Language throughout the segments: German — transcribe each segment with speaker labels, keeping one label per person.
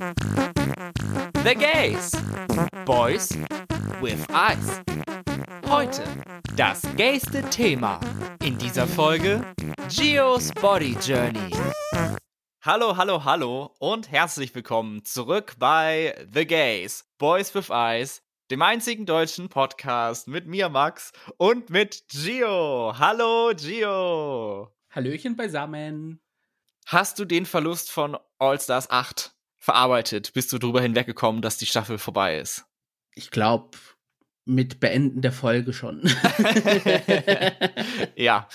Speaker 1: The Gays. Boys with Eyes. Heute das gayste Thema. In dieser Folge Geos Body Journey. Hallo, hallo, hallo und herzlich willkommen zurück bei The Gays, Boys with Eyes, dem einzigen deutschen Podcast mit mir, Max, und mit Gio. Hallo, Gio.
Speaker 2: Hallöchen beisammen.
Speaker 1: Hast du den Verlust von All Stars 8 verarbeitet? Bist du darüber hinweggekommen, dass die Staffel vorbei ist?
Speaker 2: Ich glaube, mit Beenden der Folge schon.
Speaker 1: ja,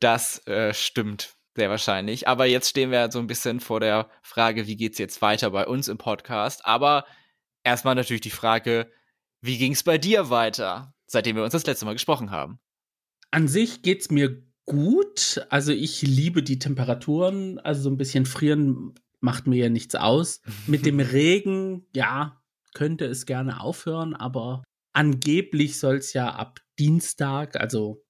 Speaker 1: das äh, stimmt sehr wahrscheinlich. Aber jetzt stehen wir so ein bisschen vor der Frage, wie geht's jetzt weiter bei uns im Podcast? Aber erstmal natürlich die Frage, wie ging's bei dir weiter, seitdem wir uns das letzte Mal gesprochen haben?
Speaker 2: An sich geht's mir gut. Also ich liebe die Temperaturen. Also so ein bisschen frieren macht mir ja nichts aus. Mit dem Regen, ja, könnte es gerne aufhören, aber angeblich soll es ja ab Dienstag, also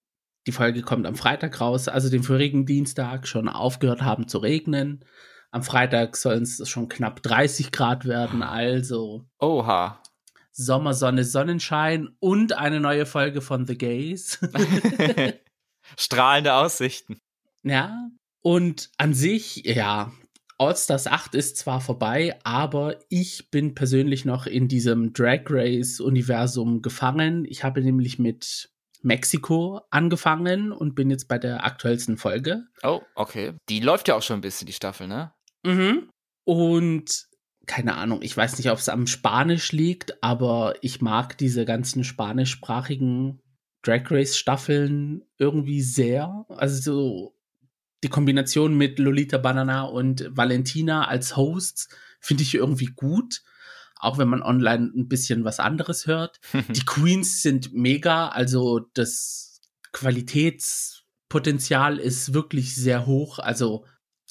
Speaker 2: die Folge kommt am Freitag raus, also den vorigen Dienstag schon aufgehört haben zu regnen. Am Freitag sollen es schon knapp 30 Grad werden, also.
Speaker 1: Oha.
Speaker 2: Sommer, Sonne, Sonnenschein und eine neue Folge von The Gays.
Speaker 1: Strahlende Aussichten.
Speaker 2: Ja. Und an sich, ja, All-Stars 8 ist zwar vorbei, aber ich bin persönlich noch in diesem Drag Race-Universum gefangen. Ich habe nämlich mit Mexiko angefangen und bin jetzt bei der aktuellsten Folge.
Speaker 1: Oh, okay. Die läuft ja auch schon ein bisschen, die Staffel, ne?
Speaker 2: Mhm. Und keine Ahnung, ich weiß nicht, ob es am Spanisch liegt, aber ich mag diese ganzen spanischsprachigen Drag Race Staffeln irgendwie sehr. Also so die Kombination mit Lolita Banana und Valentina als Hosts finde ich irgendwie gut. Auch wenn man online ein bisschen was anderes hört. die Queens sind mega, also das Qualitätspotenzial ist wirklich sehr hoch. Also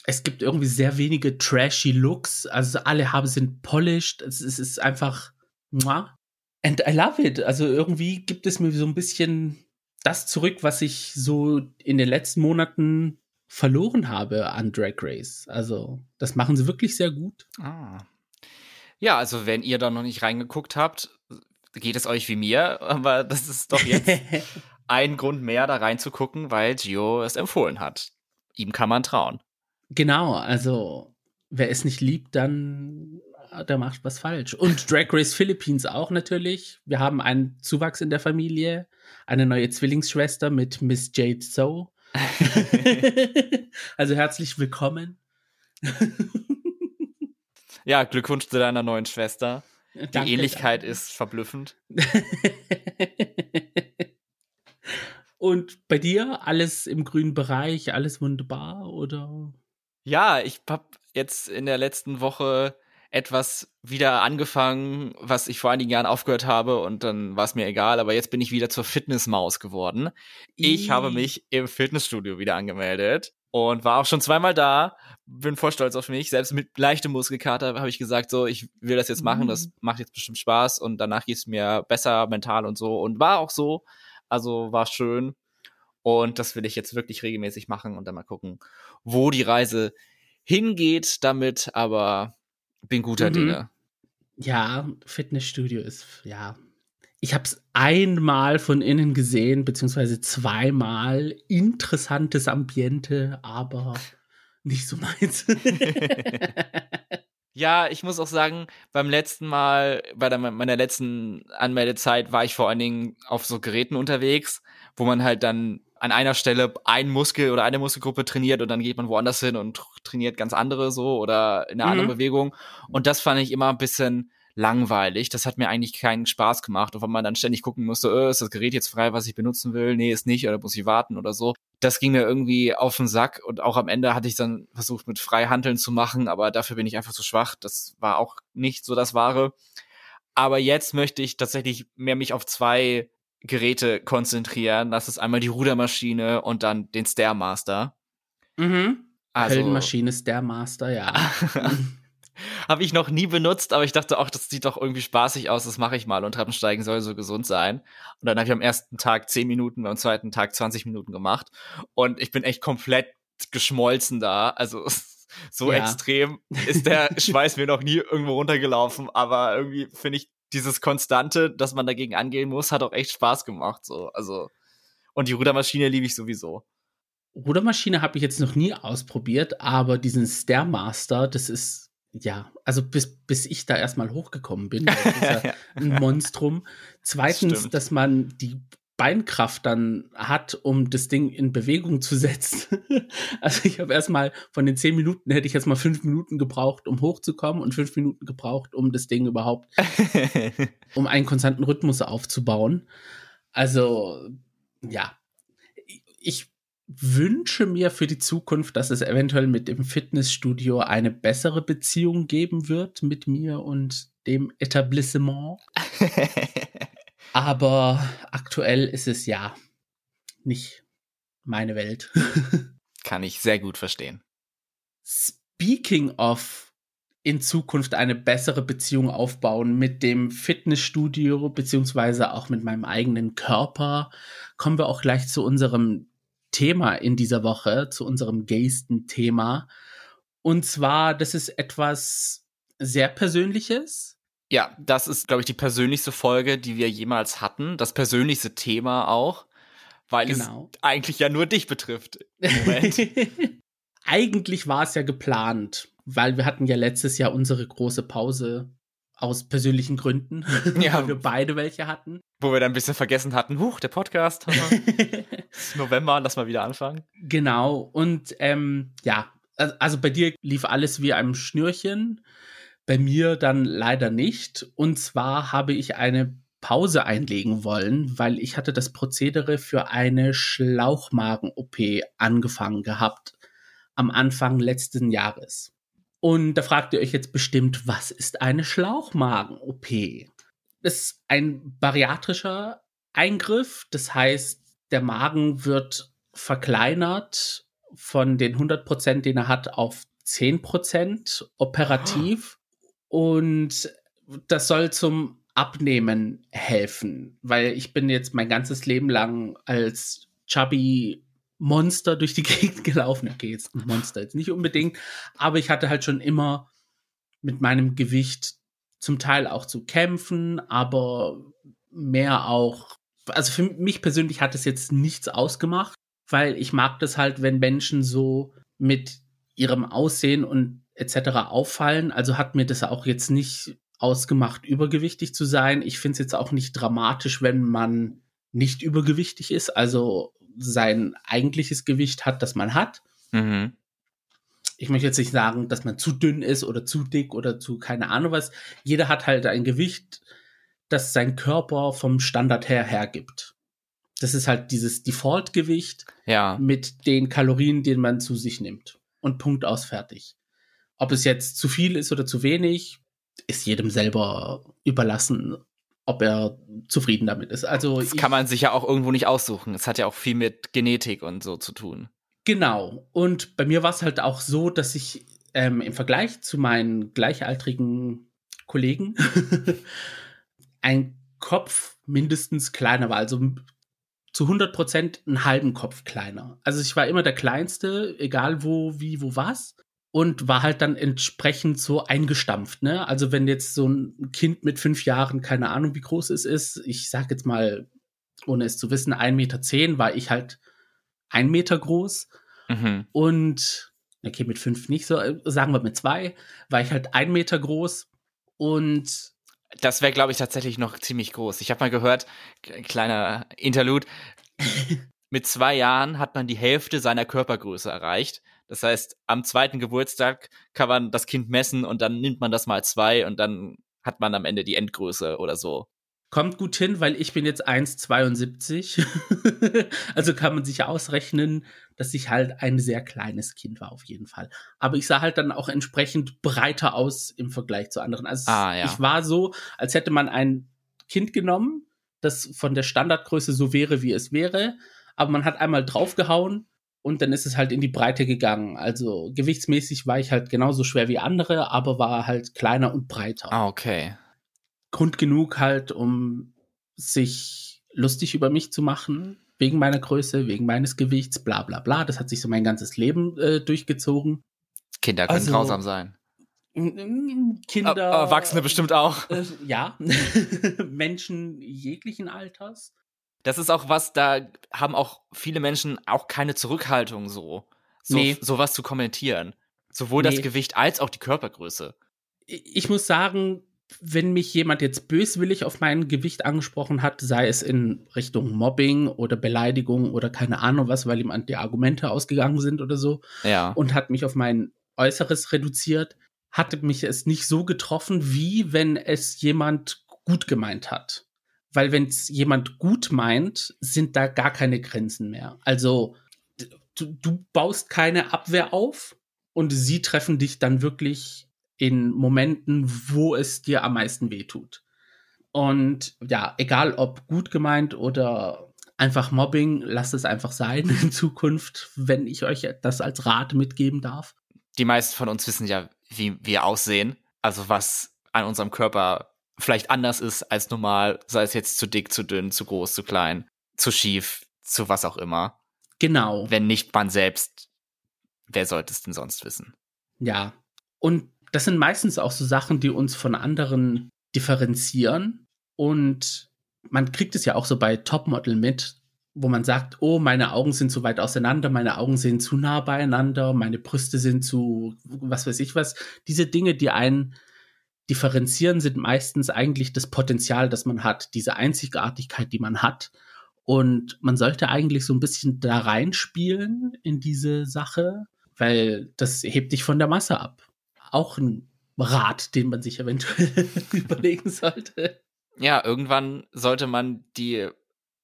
Speaker 2: es gibt irgendwie sehr wenige trashy Looks. Also alle haben sind polished. Es, es ist einfach. And I love it. Also irgendwie gibt es mir so ein bisschen das zurück, was ich so in den letzten Monaten verloren habe an Drag Race. Also das machen sie wirklich sehr gut.
Speaker 1: Ah. Ja, also wenn ihr da noch nicht reingeguckt habt, geht es euch wie mir, aber das ist doch jetzt ein Grund mehr, da reinzugucken, weil Gio es empfohlen hat. Ihm kann man trauen.
Speaker 2: Genau, also wer es nicht liebt, dann äh, der macht was falsch. Und Drag Race Philippines auch natürlich. Wir haben einen Zuwachs in der Familie, eine neue Zwillingsschwester mit Miss Jade So. also herzlich willkommen.
Speaker 1: ja, Glückwunsch zu deiner neuen Schwester. Die danke, Ähnlichkeit danke. ist verblüffend.
Speaker 2: Und bei dir alles im grünen Bereich, alles wunderbar oder?
Speaker 1: Ja, ich habe jetzt in der letzten Woche etwas wieder angefangen, was ich vor einigen Jahren aufgehört habe und dann war es mir egal, aber jetzt bin ich wieder zur Fitnessmaus geworden. Ich habe mich im Fitnessstudio wieder angemeldet und war auch schon zweimal da. Bin voll stolz auf mich. Selbst mit leichtem Muskelkater habe ich gesagt, so, ich will das jetzt machen, das mhm. macht jetzt bestimmt Spaß und danach geht es mir besser mental und so. Und war auch so. Also war schön. Und das will ich jetzt wirklich regelmäßig machen und dann mal gucken, wo die Reise hingeht damit, aber bin guter mhm. Dinge.
Speaker 2: Ja, Fitnessstudio ist, ja. Ich habe es einmal von innen gesehen, beziehungsweise zweimal. Interessantes Ambiente, aber nicht so meins.
Speaker 1: ja, ich muss auch sagen, beim letzten Mal, bei der, meiner letzten Anmeldezeit war ich vor allen Dingen auf so Geräten unterwegs, wo man halt dann an einer Stelle ein Muskel oder eine Muskelgruppe trainiert und dann geht man woanders hin und trainiert ganz andere so oder in einer mhm. anderen Bewegung. Und das fand ich immer ein bisschen langweilig. Das hat mir eigentlich keinen Spaß gemacht. Und wenn man dann ständig gucken musste, äh, ist das Gerät jetzt frei, was ich benutzen will? Nee, ist nicht, oder muss ich warten oder so. Das ging mir irgendwie auf den Sack und auch am Ende hatte ich dann versucht, mit Freihandeln zu machen, aber dafür bin ich einfach zu schwach. Das war auch nicht so das Wahre. Aber jetzt möchte ich tatsächlich mehr mich auf zwei Geräte konzentrieren. Das ist einmal die Rudermaschine und dann den Stairmaster.
Speaker 2: Mhm. Also, Heldenmaschine, Stairmaster, ja.
Speaker 1: habe ich noch nie benutzt, aber ich dachte auch, das sieht doch irgendwie spaßig aus, das mache ich mal und Treppensteigen soll so gesund sein. Und dann habe ich am ersten Tag 10 Minuten, beim zweiten Tag 20 Minuten gemacht und ich bin echt komplett geschmolzen da. Also So ja. extrem ist der Schweiß mir noch nie irgendwo runtergelaufen, aber irgendwie finde ich dieses Konstante, dass man dagegen angehen muss, hat auch echt Spaß gemacht. So, also und die Rudermaschine liebe ich sowieso.
Speaker 2: Rudermaschine habe ich jetzt noch nie ausprobiert, aber diesen Stairmaster, das ist ja, also bis, bis ich da erstmal hochgekommen bin, das ist ja ein Monstrum. Zweitens, Stimmt. dass man die Beinkraft dann hat, um das Ding in Bewegung zu setzen. also ich habe erstmal von den zehn Minuten hätte ich jetzt mal fünf Minuten gebraucht, um hochzukommen und fünf Minuten gebraucht, um das Ding überhaupt, um einen konstanten Rhythmus aufzubauen. Also ja, ich wünsche mir für die Zukunft, dass es eventuell mit dem Fitnessstudio eine bessere Beziehung geben wird mit mir und dem Etablissement. Aber aktuell ist es ja nicht meine Welt.
Speaker 1: Kann ich sehr gut verstehen.
Speaker 2: Speaking of in Zukunft eine bessere Beziehung aufbauen mit dem Fitnessstudio beziehungsweise auch mit meinem eigenen Körper, kommen wir auch gleich zu unserem Thema in dieser Woche, zu unserem Gesten-Thema. Und zwar, das ist etwas sehr Persönliches.
Speaker 1: Ja, das ist, glaube ich, die persönlichste Folge, die wir jemals hatten. Das persönlichste Thema auch, weil genau. es eigentlich ja nur dich betrifft. Im Moment.
Speaker 2: eigentlich war es ja geplant, weil wir hatten ja letztes Jahr unsere große Pause aus persönlichen Gründen, ja. weil wir beide welche hatten.
Speaker 1: Wo wir dann ein bisschen vergessen hatten, huch, der Podcast. November, lass mal wieder anfangen.
Speaker 2: Genau, und ähm, ja, also bei dir lief alles wie einem Schnürchen, bei mir dann leider nicht. Und zwar habe ich eine Pause einlegen wollen, weil ich hatte das Prozedere für eine Schlauchmagen-OP angefangen gehabt am Anfang letzten Jahres. Und da fragt ihr euch jetzt bestimmt, was ist eine Schlauchmagen-OP? Das ist ein bariatrischer Eingriff. Das heißt, der Magen wird verkleinert von den 100 Prozent, den er hat, auf 10 Prozent operativ. Und das soll zum Abnehmen helfen, weil ich bin jetzt mein ganzes Leben lang als chubby Monster durch die Gegend gelaufen. Okay, jetzt Monster jetzt nicht unbedingt, aber ich hatte halt schon immer mit meinem Gewicht zum Teil auch zu kämpfen, aber mehr auch, also für mich persönlich hat es jetzt nichts ausgemacht, weil ich mag das halt, wenn Menschen so mit ihrem Aussehen und etc. auffallen. Also hat mir das auch jetzt nicht ausgemacht, übergewichtig zu sein. Ich finde es jetzt auch nicht dramatisch, wenn man nicht übergewichtig ist. Also sein eigentliches Gewicht hat, das man hat. Mhm. Ich möchte jetzt nicht sagen, dass man zu dünn ist oder zu dick oder zu keine Ahnung was. Jeder hat halt ein Gewicht, das sein Körper vom Standard her hergibt. Das ist halt dieses Default-Gewicht
Speaker 1: ja.
Speaker 2: mit den Kalorien, die man zu sich nimmt. Und Punkt aus fertig. Ob es jetzt zu viel ist oder zu wenig, ist jedem selber überlassen ob er zufrieden damit ist. Also
Speaker 1: das kann man sich ja auch irgendwo nicht aussuchen. Es hat ja auch viel mit Genetik und so zu tun.
Speaker 2: Genau. Und bei mir war es halt auch so, dass ich ähm, im Vergleich zu meinen gleichaltrigen Kollegen ein Kopf mindestens kleiner war. Also zu 100 Prozent einen halben Kopf kleiner. Also ich war immer der Kleinste, egal wo, wie, wo was und war halt dann entsprechend so eingestampft. Ne? Also wenn jetzt so ein Kind mit fünf Jahren, keine Ahnung, wie groß es ist, ich sag jetzt mal, ohne es zu wissen, ein Meter, zehn, war ich halt ein Meter groß. Mhm. Und, okay, mit fünf nicht so, sagen wir mit zwei, war ich halt ein Meter groß. Und
Speaker 1: das wäre, glaube ich, tatsächlich noch ziemlich groß. Ich habe mal gehört, kleiner Interlude, mit zwei Jahren hat man die Hälfte seiner Körpergröße erreicht. Das heißt, am zweiten Geburtstag kann man das Kind messen und dann nimmt man das mal zwei und dann hat man am Ende die Endgröße oder so.
Speaker 2: Kommt gut hin, weil ich bin jetzt 1,72. also kann man sich ausrechnen, dass ich halt ein sehr kleines Kind war, auf jeden Fall. Aber ich sah halt dann auch entsprechend breiter aus im Vergleich zu anderen. Also ah, ja. ich war so, als hätte man ein Kind genommen, das von der Standardgröße so wäre, wie es wäre. Aber man hat einmal draufgehauen und dann ist es halt in die Breite gegangen. Also gewichtsmäßig war ich halt genauso schwer wie andere, aber war halt kleiner und breiter.
Speaker 1: Ah, okay.
Speaker 2: Grund genug halt, um sich lustig über mich zu machen, wegen meiner Größe, wegen meines Gewichts, bla bla bla. Das hat sich so mein ganzes Leben äh, durchgezogen.
Speaker 1: Kinder können
Speaker 2: Also-
Speaker 1: grausam sein.
Speaker 2: Kinder.
Speaker 1: Er- Erwachsene bestimmt auch.
Speaker 2: Äh, ja. Menschen jeglichen Alters.
Speaker 1: Das ist auch was, da haben auch viele Menschen auch keine Zurückhaltung so. So
Speaker 2: Nee.
Speaker 1: sowas zu kommentieren. Sowohl
Speaker 2: Nee.
Speaker 1: das Gewicht als auch die Körpergröße.
Speaker 2: Ich muss sagen, wenn mich jemand jetzt böswillig auf mein Gewicht angesprochen hat, sei es in Richtung Mobbing oder Beleidigung oder keine Ahnung was, weil ihm die Argumente ausgegangen sind oder so,
Speaker 1: Ja.
Speaker 2: und hat mich auf mein Äußeres reduziert, hatte mich es nicht so getroffen, wie wenn es jemand gut gemeint hat. Weil wenn es jemand gut meint, sind da gar keine Grenzen mehr. Also du, du baust keine Abwehr auf und sie treffen dich dann wirklich in Momenten, wo es dir am meisten wehtut. Und ja, egal ob gut gemeint oder einfach Mobbing, lasst es einfach sein in Zukunft, wenn ich euch das als Rat mitgeben darf.
Speaker 1: Die meisten von uns wissen ja, wie wir aussehen. Also was an unserem Körper vielleicht anders ist als normal, sei es jetzt zu dick, zu dünn, zu groß, zu klein, zu schief, zu was auch immer.
Speaker 2: Genau.
Speaker 1: Wenn nicht man selbst, wer sollte es denn sonst wissen?
Speaker 2: Ja. Und das sind meistens auch so Sachen, die uns von anderen differenzieren. Und man kriegt es ja auch so bei Topmodel mit, wo man sagt, oh, meine Augen sind zu weit auseinander, meine Augen sind zu nah beieinander, meine Brüste sind zu, was weiß ich was. Diese Dinge, die einen differenzieren, sind meistens eigentlich das Potenzial, das man hat, diese Einzigartigkeit, die man hat. Und man sollte eigentlich so ein bisschen da reinspielen in diese Sache, weil das hebt dich von der Masse ab. Auch ein Rat, den man sich eventuell überlegen sollte.
Speaker 1: Ja, irgendwann sollte man die,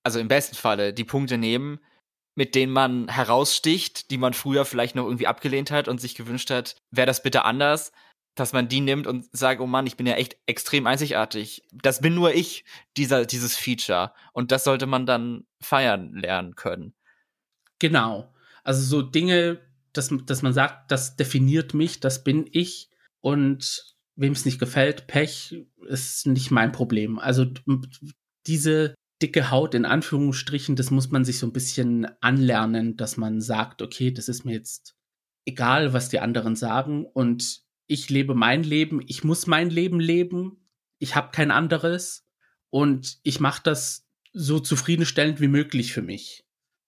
Speaker 1: also im besten Falle, die Punkte nehmen, mit denen man heraussticht, die man früher vielleicht noch irgendwie abgelehnt hat und sich gewünscht hat, wäre das bitte anders, dass man die nimmt und sagt, oh Mann, ich bin ja echt extrem einzigartig. Das bin nur ich, dieser, dieses Feature. Und das sollte man dann feiern lernen können.
Speaker 2: Genau. Also so Dinge, dass, dass man sagt, das definiert mich, das bin ich. Und wem es nicht gefällt, Pech ist nicht mein Problem. Also diese dicke Haut in Anführungsstrichen, das muss man sich so ein bisschen anlernen, dass man sagt, okay, das ist mir jetzt egal, was die anderen sagen und ich lebe mein Leben, ich muss mein Leben leben, ich habe kein anderes und ich mache das so zufriedenstellend wie möglich für mich.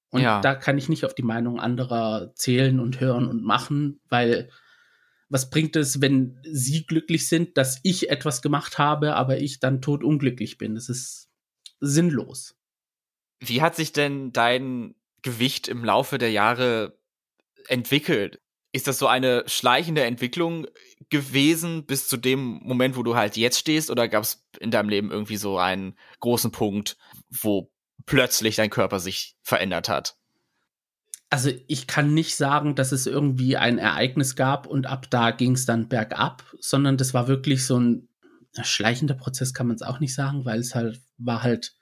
Speaker 2: Und
Speaker 1: Ja.
Speaker 2: da kann ich nicht auf die Meinung anderer zählen und hören und machen, weil was bringt es, wenn sie glücklich sind, dass ich etwas gemacht habe, aber ich dann tot unglücklich bin? Das ist sinnlos.
Speaker 1: Wie hat sich denn dein Gewicht im Laufe der Jahre entwickelt? Ist das so eine schleichende Entwicklung gewesen bis zu dem Moment, wo du halt jetzt stehst? Oder gab es in deinem Leben irgendwie so einen großen Punkt, wo plötzlich dein Körper sich verändert hat?
Speaker 2: Also ich kann nicht sagen, dass es irgendwie ein Ereignis gab und ab da ging es dann bergab, sondern das war wirklich so ein schleichender Prozess, kann man es auch nicht sagen, weil es halt war halt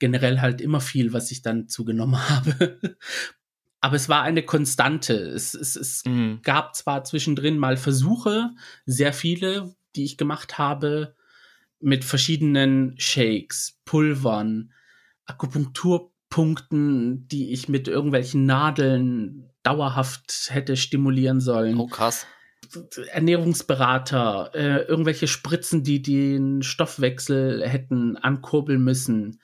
Speaker 2: generell halt immer viel, was ich dann zugenommen habe. Aber es war eine Konstante. Es, es, es
Speaker 1: Mhm.
Speaker 2: gab zwar zwischendrin mal Versuche, sehr viele, die ich gemacht habe, mit verschiedenen Shakes, Pulvern, Akupunkturpunkten, die ich mit irgendwelchen Nadeln dauerhaft hätte stimulieren sollen.
Speaker 1: Oh, krass.
Speaker 2: Ernährungsberater, äh, irgendwelche Spritzen, die den Stoffwechsel hätten ankurbeln müssen.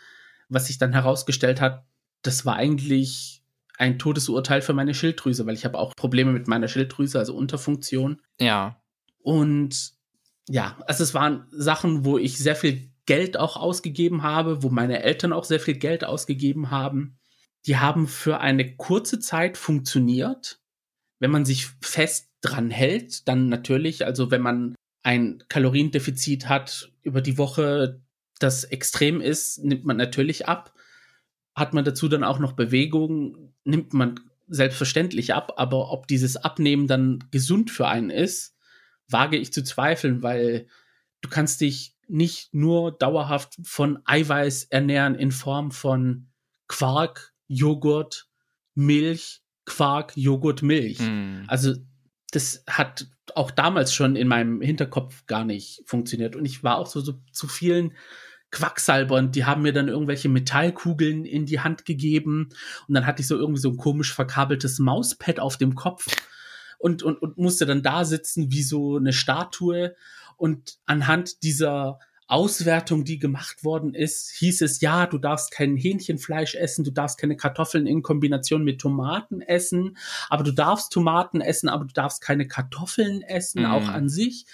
Speaker 2: Was sich dann herausgestellt hat, das war eigentlich ein Todesurteil für meine Schilddrüse, weil ich habe auch Probleme mit meiner Schilddrüse, also Unterfunktion.
Speaker 1: Ja.
Speaker 2: Und ja, also es waren Sachen, wo ich sehr viel Geld auch ausgegeben habe, wo meine Eltern auch sehr viel Geld ausgegeben haben. Die haben für eine kurze Zeit funktioniert. Wenn man sich fest dran hält, dann natürlich, also wenn man ein Kaloriendefizit hat über die Woche, das extrem ist, nimmt man natürlich ab. Hat man dazu dann auch noch Bewegung, nimmt man selbstverständlich ab. Aber ob dieses Abnehmen dann gesund für einen ist, wage ich zu zweifeln, weil du kannst dich nicht nur dauerhaft von Eiweiß ernähren in Form von Quark, Joghurt, Milch, Quark, Joghurt, Milch.
Speaker 1: Mhm.
Speaker 2: Also das hat auch damals schon in meinem Hinterkopf gar nicht funktioniert. Und ich war auch so, so zu vielen Quacksalbern, die haben mir dann irgendwelche Metallkugeln in die Hand gegeben und dann hatte ich so irgendwie so ein komisch verkabeltes Mauspad auf dem Kopf, und, und, und musste dann da sitzen wie so eine Statue. Und anhand dieser Auswertung, die gemacht worden ist, hieß es, ja, du darfst kein Hähnchenfleisch essen, du darfst keine Kartoffeln in Kombination mit Tomaten essen, aber du darfst Tomaten essen, aber du darfst keine Kartoffeln essen, mm. auch an sich.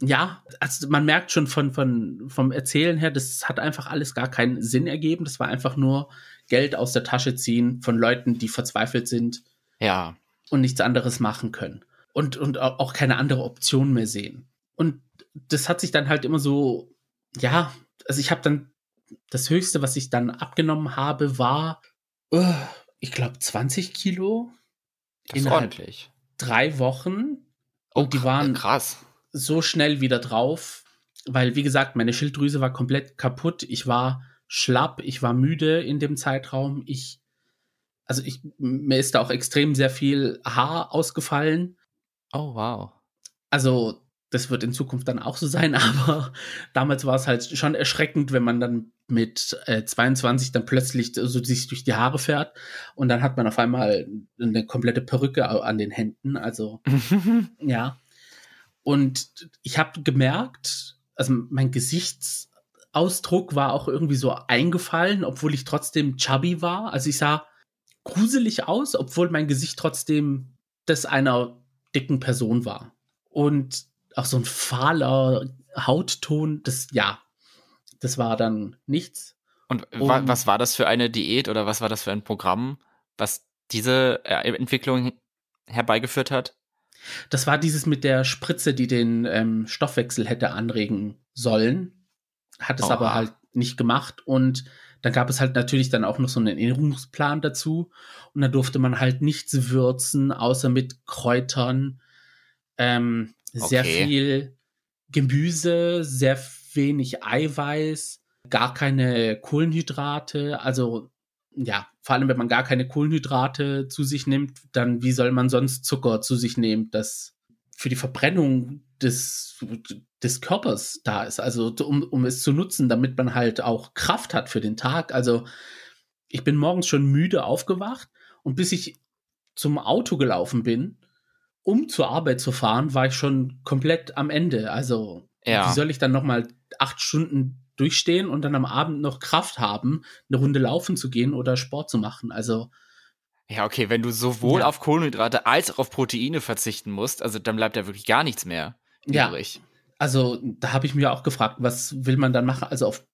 Speaker 2: Ja, also man merkt schon von, von, vom Erzählen her, das hat einfach alles gar keinen Sinn ergeben. Das war einfach nur Geld aus der Tasche ziehen von Leuten, die verzweifelt sind.
Speaker 1: Ja.
Speaker 2: Und nichts anderes machen können. Und, und auch keine andere Option mehr sehen. Und das hat sich dann halt immer so ja, also ich habe dann das höchste, was ich dann abgenommen habe, war, uh, ich glaube, 20 Kilo.
Speaker 1: Das ist ordentlich.
Speaker 2: Drei Wochen. Oh, und die waren
Speaker 1: krass.
Speaker 2: So schnell wieder drauf, weil, wie gesagt, meine Schilddrüse war komplett kaputt. Ich war schlapp, ich war müde in dem Zeitraum. Ich, also ich, mir ist da auch extrem sehr viel Haar ausgefallen.
Speaker 1: Oh, wow.
Speaker 2: Also das wird in Zukunft dann auch so sein, aber damals war es halt schon erschreckend, wenn man dann mit äh, 22 dann plötzlich so sich durch die Haare fährt und dann hat man auf einmal eine komplette Perücke an den Händen, also ja. Und ich habe gemerkt, also mein Gesichtsausdruck war auch irgendwie so eingefallen, obwohl ich trotzdem chubby war. Also ich sah gruselig aus, obwohl mein Gesicht trotzdem das einer dicken Person war. Und auch so ein fahler Hautton, das, ja, das war dann nichts.
Speaker 1: Und wa was war das für eine Diät oder was war das für ein Programm, was diese äh, Entwicklung herbeigeführt hat?
Speaker 2: Das war dieses mit der Spritze, die den ähm, Stoffwechsel hätte anregen sollen. Hat es oh. aber halt nicht gemacht. Und dann gab es halt natürlich dann auch noch so einen Ernährungsplan dazu. Und da durfte man halt nichts würzen, außer mit Kräutern. Ähm, sehr okay. viel Gemüse, sehr wenig Eiweiß, gar keine Kohlenhydrate. Also ja, vor allem wenn man gar keine Kohlenhydrate zu sich nimmt, dann wie soll man sonst Zucker zu sich nehmen, das für die Verbrennung des, des Körpers da ist. Also um, um es zu nutzen, damit man halt auch Kraft hat für den Tag. Also ich bin morgens schon müde aufgewacht und bis ich zum Auto gelaufen bin, um zur Arbeit zu fahren, war ich schon komplett am Ende. Also, ja. wie soll ich dann nochmal acht Stunden durchstehen und dann am Abend noch Kraft haben, eine Runde laufen zu gehen oder Sport zu machen? Also,
Speaker 1: ja, okay, wenn du sowohl ja. auf Kohlenhydrate als auch auf Proteine verzichten musst, also dann bleibt ja wirklich gar nichts mehr
Speaker 2: übrig. Ja. Also, da habe ich mir auch gefragt, was will man dann machen? Also auf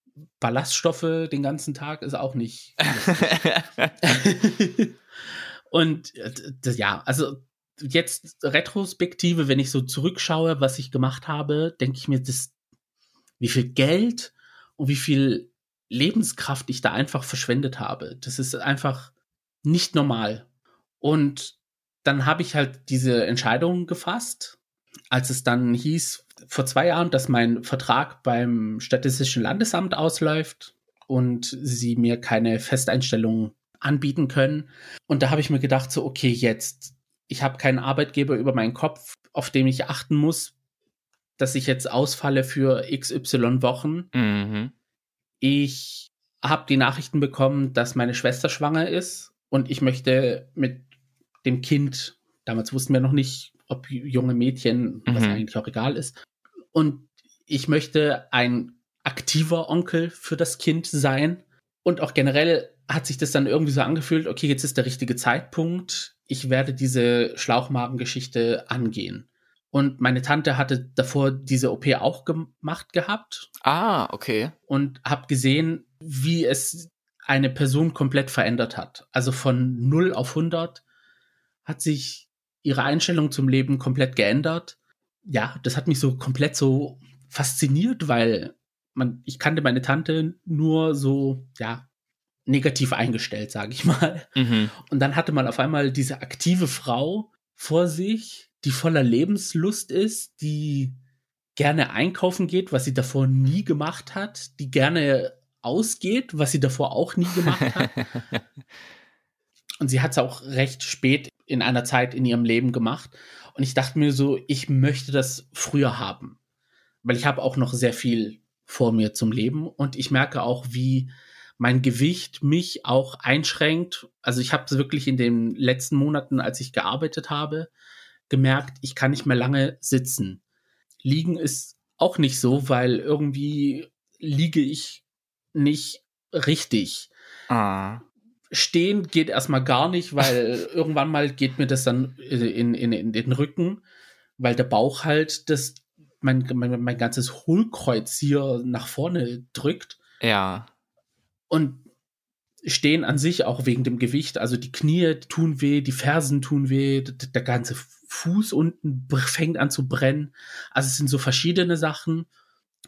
Speaker 2: Ballaststoffe den ganzen Tag ist auch nicht. und äh, ja, also jetzt Retrospektive, wenn ich so zurückschaue, was ich gemacht habe, denke ich mir, das, wie viel Geld und wie viel Lebenskraft ich da einfach verschwendet habe. Das ist einfach nicht normal. Und dann habe ich halt diese Entscheidung gefasst, als es dann hieß, vor zwei Jahren, dass mein Vertrag beim Statistischen Landesamt ausläuft und sie mir keine Festeinstellung anbieten können. Und da habe ich mir gedacht, so, okay, jetzt ich habe keinen Arbeitgeber über meinen Kopf, auf dem ich achten muss, dass ich jetzt ausfalle für XY Wochen. Mhm. Ich habe die Nachrichten bekommen, dass meine Schwester schwanger ist und ich möchte mit dem Kind, damals wussten wir noch nicht, ob junge Mädchen, mhm. was eigentlich auch egal ist, und ich möchte ein aktiver Onkel für das Kind sein. Und auch generell hat sich das dann irgendwie so angefühlt, okay, jetzt ist der richtige Zeitpunkt ich werde diese Schlauchmagengeschichte angehen. Und meine Tante hatte davor diese OP auch gemacht gehabt.
Speaker 1: Ah, okay.
Speaker 2: Und habe gesehen, wie es eine Person komplett verändert hat. Also von 0 auf 100 hat sich ihre Einstellung zum Leben komplett geändert. Ja, das hat mich so komplett so fasziniert, weil man, ich kannte meine Tante nur so, ja, negativ eingestellt, sage ich mal. Mhm. Und dann hatte man auf einmal diese aktive Frau vor sich, die voller Lebenslust ist, die gerne einkaufen geht, was sie davor nie gemacht hat, die gerne ausgeht, was sie davor auch nie gemacht hat. Und sie hat es auch recht spät in einer Zeit in ihrem Leben gemacht. Und ich dachte mir so, ich möchte das früher haben. Weil ich habe auch noch sehr viel vor mir zum Leben. Und ich merke auch, wie mein Gewicht mich auch einschränkt. Also ich habe wirklich in den letzten Monaten, als ich gearbeitet habe, gemerkt, ich kann nicht mehr lange sitzen. Liegen ist auch nicht so, weil irgendwie liege ich nicht richtig.
Speaker 1: Ah.
Speaker 2: Stehen geht erstmal gar nicht, weil irgendwann mal geht mir das dann in, in, in den Rücken, weil der Bauch halt das, mein, mein, mein ganzes Hohlkreuz hier nach vorne drückt.
Speaker 1: Ja.
Speaker 2: Und stehen an sich auch wegen dem Gewicht, also die Knie tun weh, die Fersen tun weh, der ganze Fuß unten fängt an zu brennen. Also es sind so verschiedene Sachen,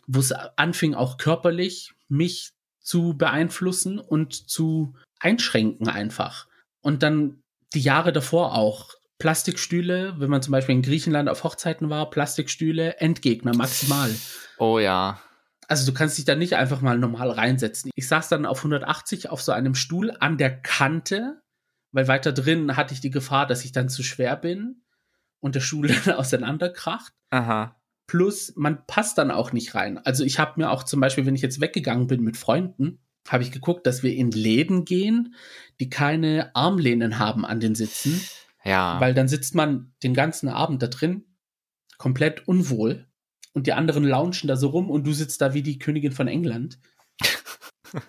Speaker 2: wo es anfing auch körperlich mich zu beeinflussen und zu einschränken einfach. Und dann die Jahre davor auch. Plastikstühle, wenn man zum Beispiel in Griechenland auf Hochzeiten war, Plastikstühle, Endgegner maximal.
Speaker 1: Oh ja.
Speaker 2: Also du kannst dich da nicht einfach mal normal reinsetzen. Ich saß dann auf 180 auf so einem Stuhl an der Kante, weil weiter drin hatte ich die Gefahr, dass ich dann zu schwer bin und der Stuhl dann auseinanderkracht.
Speaker 1: Aha.
Speaker 2: Plus, man passt dann auch nicht rein. Also ich habe mir auch zum Beispiel, wenn ich jetzt weggegangen bin mit Freunden, habe ich geguckt, dass wir in Läden gehen, die keine Armlehnen haben an den Sitzen.
Speaker 1: Ja.
Speaker 2: Weil dann sitzt man den ganzen Abend da drin, komplett unwohl. Und die anderen launchen da so rum und du sitzt da wie die Königin von England.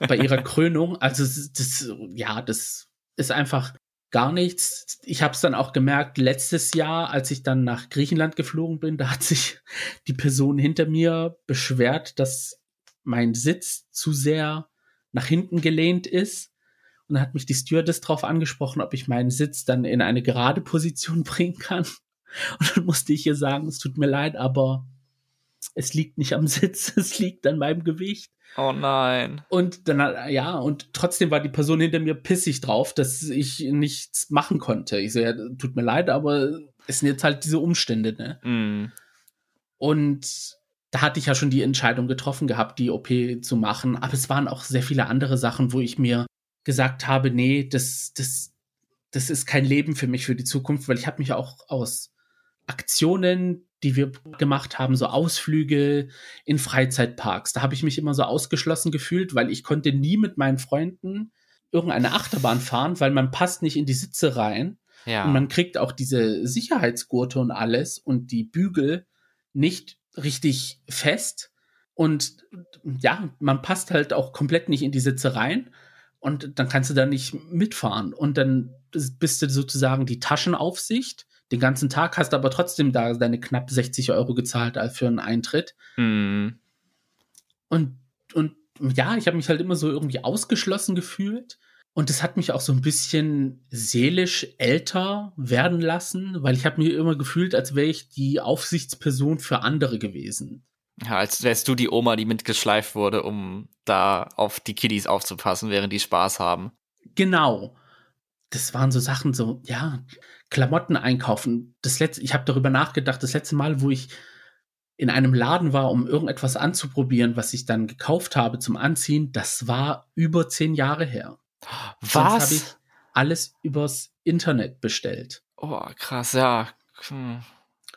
Speaker 2: bei ihrer Krönung. Also das, ja, das ist einfach gar nichts. Ich habe es dann auch gemerkt, letztes Jahr, als ich dann nach Griechenland geflogen bin, da hat sich die Person hinter mir beschwert, dass mein Sitz zu sehr nach hinten gelehnt ist. Und dann hat mich die Stewardess darauf angesprochen, ob ich meinen Sitz dann in eine gerade Position bringen kann. Und dann musste ich ihr sagen, es tut mir leid, aber es liegt nicht am Sitz, es liegt an meinem Gewicht.
Speaker 1: Oh nein.
Speaker 2: Und dann, ja, und trotzdem war die Person hinter mir pissig drauf, dass ich nichts machen konnte. Ich so, ja, tut mir leid, aber es sind jetzt halt diese Umstände, ne?
Speaker 1: Mm.
Speaker 2: Und da hatte ich ja schon die Entscheidung getroffen gehabt, die OP zu machen. Aber es waren auch sehr viele andere Sachen, wo ich mir gesagt habe, nee, das, das, das ist kein Leben für mich für die Zukunft, weil ich habe mich auch aus Aktionen, die wir gemacht haben, so Ausflüge in Freizeitparks. Da habe ich mich immer so ausgeschlossen gefühlt, weil ich konnte nie mit meinen Freunden irgendeine Achterbahn fahren, weil man passt nicht in die Sitze rein.
Speaker 1: Ja.
Speaker 2: Und man kriegt auch diese Sicherheitsgurte und alles und die Bügel nicht richtig fest. Und ja, man passt halt auch komplett nicht in die Sitze rein. Und dann kannst du da nicht mitfahren. Und dann bist du sozusagen die Taschenaufsicht den ganzen Tag, hast aber trotzdem da deine knapp 60 Euro gezahlt für einen Eintritt.
Speaker 1: Mm.
Speaker 2: Und, und ja, ich habe mich halt immer so irgendwie ausgeschlossen gefühlt. Und das hat mich auch so ein bisschen seelisch älter werden lassen, weil ich habe mir immer gefühlt, als wäre ich die Aufsichtsperson für andere gewesen.
Speaker 1: Ja, als wärst du die Oma, die mitgeschleift wurde, um da auf die Kiddies aufzupassen, während die Spaß haben.
Speaker 2: Genau. Das waren so Sachen, so, ja, Klamotten einkaufen. Das letzte, ich habe darüber nachgedacht, das letzte Mal, wo ich in einem Laden war, um irgendetwas anzuprobieren, was ich dann gekauft habe zum Anziehen, das war über zehn Jahre her.
Speaker 1: Was?
Speaker 2: Sonst habe ich alles übers Internet bestellt.
Speaker 1: Oh, krass, ja. Hm.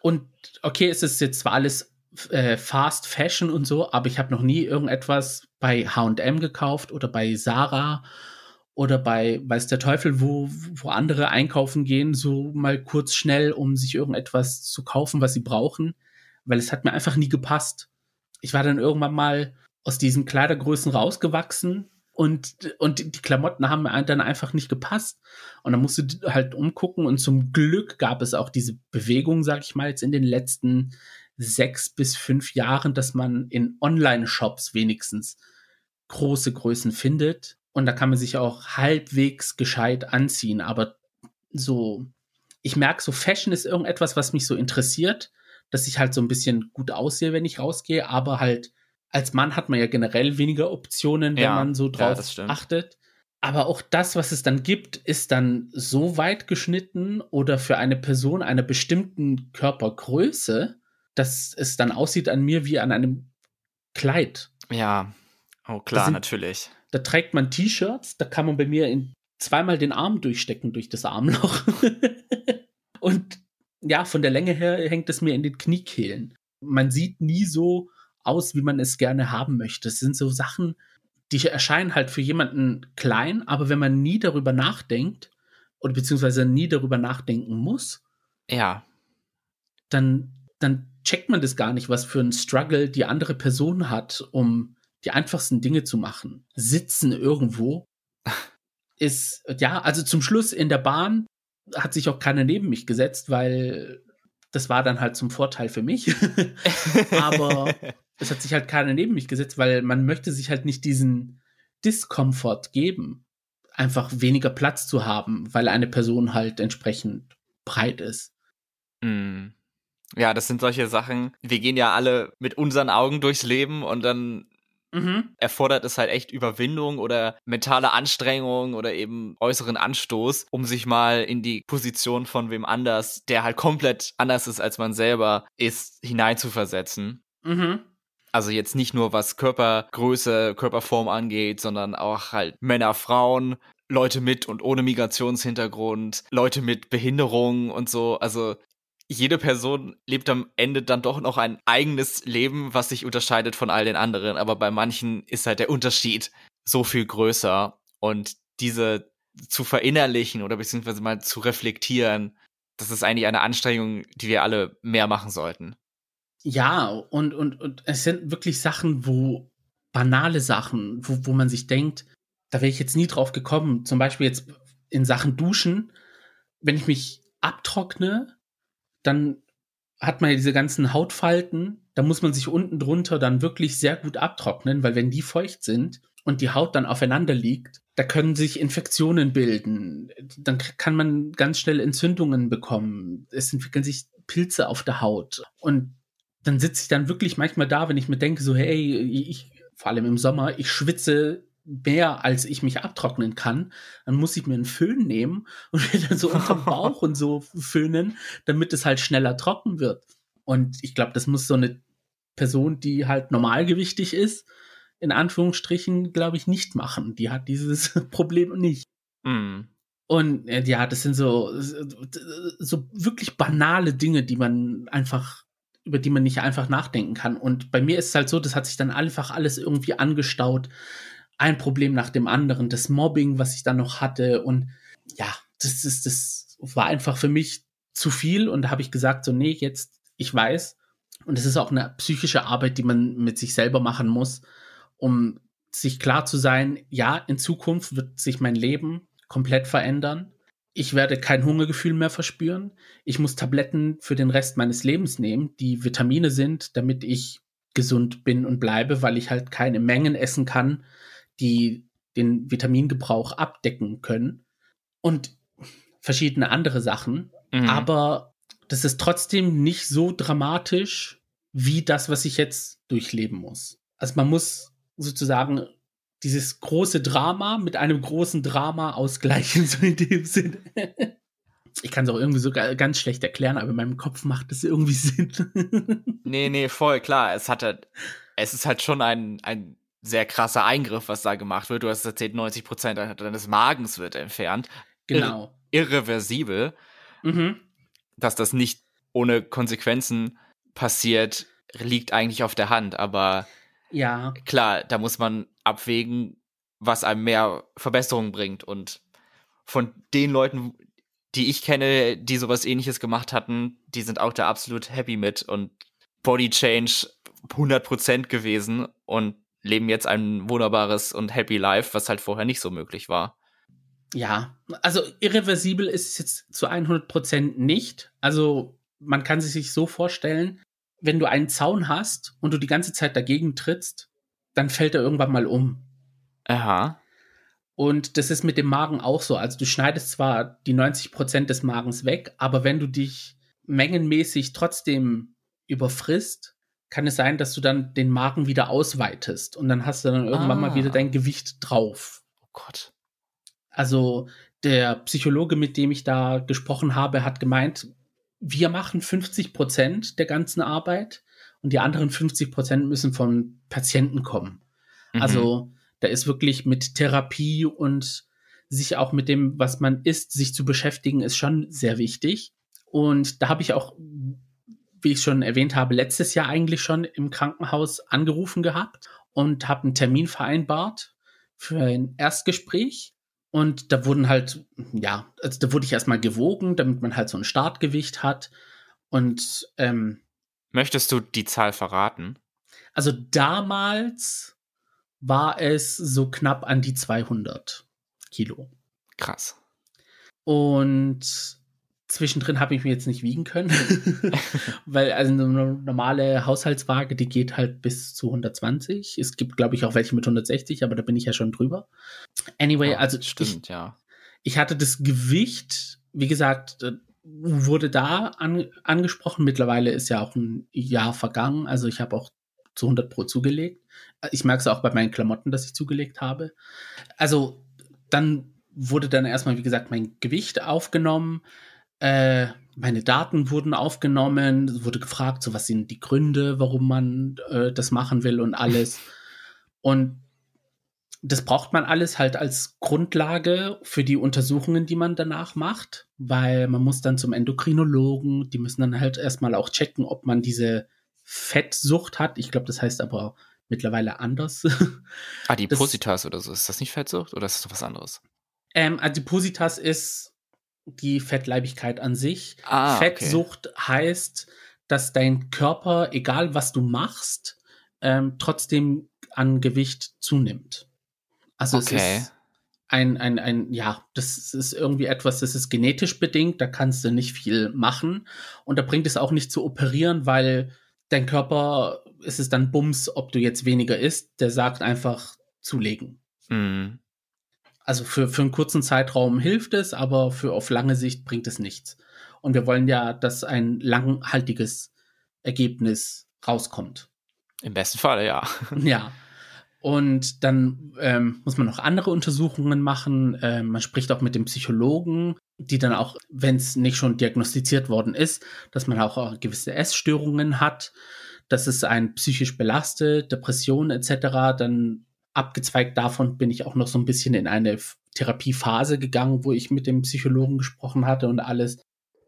Speaker 2: Und okay, es ist jetzt zwar alles äh, Fast Fashion und so, aber ich habe noch nie irgendetwas bei H&M gekauft oder bei Sarah oder bei weiß der Teufel, wo, wo andere einkaufen gehen, so mal kurz schnell, um sich irgendetwas zu kaufen, was sie brauchen, weil es hat mir einfach nie gepasst. Ich war dann irgendwann mal aus diesen Kleidergrößen rausgewachsen und, und die Klamotten haben mir dann einfach nicht gepasst. Und dann musste halt umgucken und zum Glück gab es auch diese Bewegung, sag ich mal, jetzt in den letzten sechs bis fünf Jahren, dass man in Online-Shops wenigstens große Größen findet. Und da kann man sich auch halbwegs gescheit anziehen. Aber so, ich merke, so Fashion ist irgendetwas, was mich so interessiert, dass ich halt so ein bisschen gut aussehe, wenn ich rausgehe. Aber halt, als Mann hat man ja generell weniger Optionen, wenn
Speaker 1: Ja,
Speaker 2: man so
Speaker 1: ja,
Speaker 2: drauf
Speaker 1: stimmt.
Speaker 2: achtet. Aber auch das, was es dann gibt, ist dann so weit geschnitten oder für eine Person einer bestimmten Körpergröße, dass es dann aussieht an mir wie an einem Kleid.
Speaker 1: Ja. Oh, klar,
Speaker 2: sind-
Speaker 1: natürlich.
Speaker 2: Da trägt man T-Shirts, da kann man bei mir in zweimal den Arm durchstecken durch das Armloch. Und ja, von der Länge her hängt es mir in den Kniekehlen. Man sieht nie so aus, wie man es gerne haben möchte. Es sind so Sachen, die erscheinen halt für jemanden klein, aber wenn man nie darüber nachdenkt oder beziehungsweise nie darüber nachdenken muss,
Speaker 1: Ja.
Speaker 2: dann, dann checkt man das gar nicht, was für ein Struggle die andere Person hat, um die einfachsten Dinge zu machen. Sitzen irgendwo ist, ja, also zum Schluss in der Bahn hat sich auch keiner neben mich gesetzt, weil das war dann halt zum Vorteil für mich. Aber es hat sich halt keiner neben mich gesetzt, weil man möchte sich halt nicht diesen Diskomfort geben, einfach weniger Platz zu haben, weil eine Person halt entsprechend breit ist.
Speaker 1: Mm. Ja, das sind solche Sachen. Wir gehen ja alle mit unseren Augen durchs Leben und dann Mhm. erfordert es halt echt Überwindung oder mentale Anstrengung oder eben äußeren Anstoß, um sich mal in die Position von wem anders, der halt komplett anders ist als man selber ist, hineinzuversetzen. Mhm. Also jetzt nicht nur was Körpergröße, Körperform angeht, sondern auch halt Männer, Frauen, Leute mit und ohne Migrationshintergrund, Leute mit Behinderung und so. Also jede Person lebt am Ende dann doch noch ein eigenes Leben, was sich unterscheidet von all den anderen. Aber bei manchen ist halt der Unterschied so viel größer. Und diese zu verinnerlichen oder beziehungsweise mal zu reflektieren, das ist eigentlich eine Anstrengung, die wir alle mehr machen sollten.
Speaker 2: Ja, und, und, und es sind wirklich Sachen, wo banale Sachen, wo, wo man sich denkt, da wäre ich jetzt nie drauf gekommen. Zum Beispiel jetzt in Sachen Duschen, wenn ich mich abtrockne, dann hat man ja diese ganzen Hautfalten, da muss man sich unten drunter dann wirklich sehr gut abtrocknen, weil wenn die feucht sind und die Haut dann aufeinander liegt, da können sich Infektionen bilden, dann kann man ganz schnell Entzündungen bekommen, es entwickeln sich Pilze auf der Haut. Und dann sitze ich dann wirklich manchmal da, wenn ich mir denke, so, hey, ich, vor allem im Sommer, ich schwitze mehr, als ich mich abtrocknen kann, dann muss ich mir einen Föhn nehmen und mir dann so unterm Bauch und so föhnen, damit es halt schneller trocken wird. Und ich glaube, das muss so eine Person, die halt normalgewichtig ist, in Anführungsstrichen, glaube ich, nicht machen. Die hat dieses Problem nicht. Mm. Und äh, ja, das sind so, so wirklich banale Dinge, die man einfach über die man nicht einfach nachdenken kann. Und bei mir ist es halt so, das hat sich dann einfach alles irgendwie angestaut ein Problem nach dem anderen, das Mobbing, was ich dann noch hatte und ja, das ist das war einfach für mich zu viel und da habe ich gesagt so nee, jetzt ich weiß und es ist auch eine psychische Arbeit, die man mit sich selber machen muss, um sich klar zu sein, ja, in Zukunft wird sich mein Leben komplett verändern. Ich werde kein Hungergefühl mehr verspüren. Ich muss Tabletten für den Rest meines Lebens nehmen, die Vitamine sind, damit ich gesund bin und bleibe, weil ich halt keine Mengen essen kann, die den Vitamingebrauch abdecken können und verschiedene andere Sachen. Mhm. Aber das ist trotzdem nicht so dramatisch wie das, was ich jetzt durchleben muss. Also man muss sozusagen dieses große Drama mit einem großen Drama ausgleichen, so in dem Sinne. Ich kann es auch irgendwie so ganz schlecht erklären, aber in meinem Kopf macht es irgendwie Sinn.
Speaker 1: nee, nee, voll klar. Es hat halt, es ist halt schon ein, ein sehr krasser Eingriff, was da gemacht wird. Du hast erzählt, 90 Prozent deines Magens wird entfernt.
Speaker 2: Genau.
Speaker 1: irreversibel. Mhm. Dass das nicht ohne Konsequenzen passiert, liegt eigentlich auf der Hand. Aber
Speaker 2: ja.
Speaker 1: klar, da muss man abwägen, was einem mehr Verbesserungen bringt. Und von den Leuten, die ich kenne, die sowas ähnliches gemacht hatten, die sind auch da absolut happy mit und Body Change 100% gewesen und leben jetzt ein wunderbares und happy Life, was halt vorher nicht so möglich war.
Speaker 2: Ja, also irreversibel ist es jetzt zu 100 Prozent nicht. Also man kann sich so vorstellen, wenn du einen Zaun hast und du die ganze Zeit dagegen trittst, dann fällt er irgendwann mal um.
Speaker 1: Aha.
Speaker 2: Und das ist mit dem Magen auch so. Also du schneidest zwar die 90 Prozent des Magens weg, aber wenn du dich mengenmäßig trotzdem überfrisst, kann es sein, dass du dann den Magen wieder ausweitest und dann hast du dann irgendwann ah. mal wieder ah. dein Gewicht drauf.
Speaker 1: Oh Gott.
Speaker 2: Also der Psychologe, mit dem ich da gesprochen habe, hat gemeint, wir machen 50 Prozent der ganzen Arbeit und die anderen 50 Prozent müssen von Patienten kommen. Mhm. Also da ist wirklich mit Therapie und sich auch mit dem, was man isst, sich zu beschäftigen, ist schon sehr wichtig. Und da habe ich auch wie ich schon erwähnt habe, letztes Jahr eigentlich schon im Krankenhaus angerufen gehabt und habe einen Termin vereinbart für ein Erstgespräch. Und da wurden halt, ja, also da wurde ich erstmal gewogen, damit man halt so ein Startgewicht hat. Und ähm,
Speaker 1: möchtest du die Zahl verraten?
Speaker 2: Also damals war es so knapp an die 200 Kilo.
Speaker 1: Krass.
Speaker 2: Und zwischendrin habe ich mich jetzt nicht wiegen können, weil also eine normale Haushaltswaage, die geht halt bis zu 120. Es gibt, glaube ich, auch welche mit 160, aber da bin ich ja schon drüber. Anyway,
Speaker 1: Ja,
Speaker 2: also
Speaker 1: stimmt,
Speaker 2: ich,
Speaker 1: ja.
Speaker 2: ich hatte das Gewicht, wie gesagt, äh, wurde da an, angesprochen. Mittlerweile ist ja auch ein Jahr vergangen, also ich habe auch zu 100 pro zugelegt. Ich merke es auch bei meinen Klamotten, dass ich zugelegt habe. Also dann wurde dann erstmal, wie gesagt, mein Gewicht aufgenommen. Äh, meine Daten wurden aufgenommen, es wurde gefragt, so was sind die Gründe, warum man äh, das machen will und alles. Und das braucht man alles halt als Grundlage für die Untersuchungen, die man danach macht, weil man muss dann zum Endokrinologen, die müssen dann halt erstmal auch checken, ob man diese Fettsucht hat. Ich glaube, das heißt aber mittlerweile anders.
Speaker 1: Adipositas oder so. Ist das nicht Fettsucht oder ist das was anderes?
Speaker 2: ähm, Adipositas ist die Fettleibigkeit an sich.
Speaker 1: Ah, okay.
Speaker 2: Fettsucht heißt, dass dein Körper, egal was du machst, ähm, trotzdem an Gewicht zunimmt. Also
Speaker 1: Okay.
Speaker 2: es ist ein, ein, ein, ja, das ist irgendwie etwas, das ist genetisch bedingt, da kannst du nicht viel machen. Und da bringt es auch nicht zu operieren, weil dein Körper, es ist dann Bums, ob du jetzt weniger isst, der sagt einfach zulegen.
Speaker 1: Mhm.
Speaker 2: Also für, für einen kurzen Zeitraum hilft es, aber für auf lange Sicht bringt es nichts. Und wir wollen ja, dass ein langhaltiges Ergebnis rauskommt.
Speaker 1: Im besten Fall, ja.
Speaker 2: Ja. Und dann ähm, muss man noch andere Untersuchungen machen. Ähm, man spricht auch mit dem Psychologen, die dann auch, wenn es nicht schon diagnostiziert worden ist, dass man auch gewisse Essstörungen hat, dass es einen psychisch belastet, Depressionen etc. Dann abgezweigt davon bin ich auch noch so ein bisschen in eine Therapiephase gegangen, wo ich mit dem Psychologen gesprochen hatte und alles.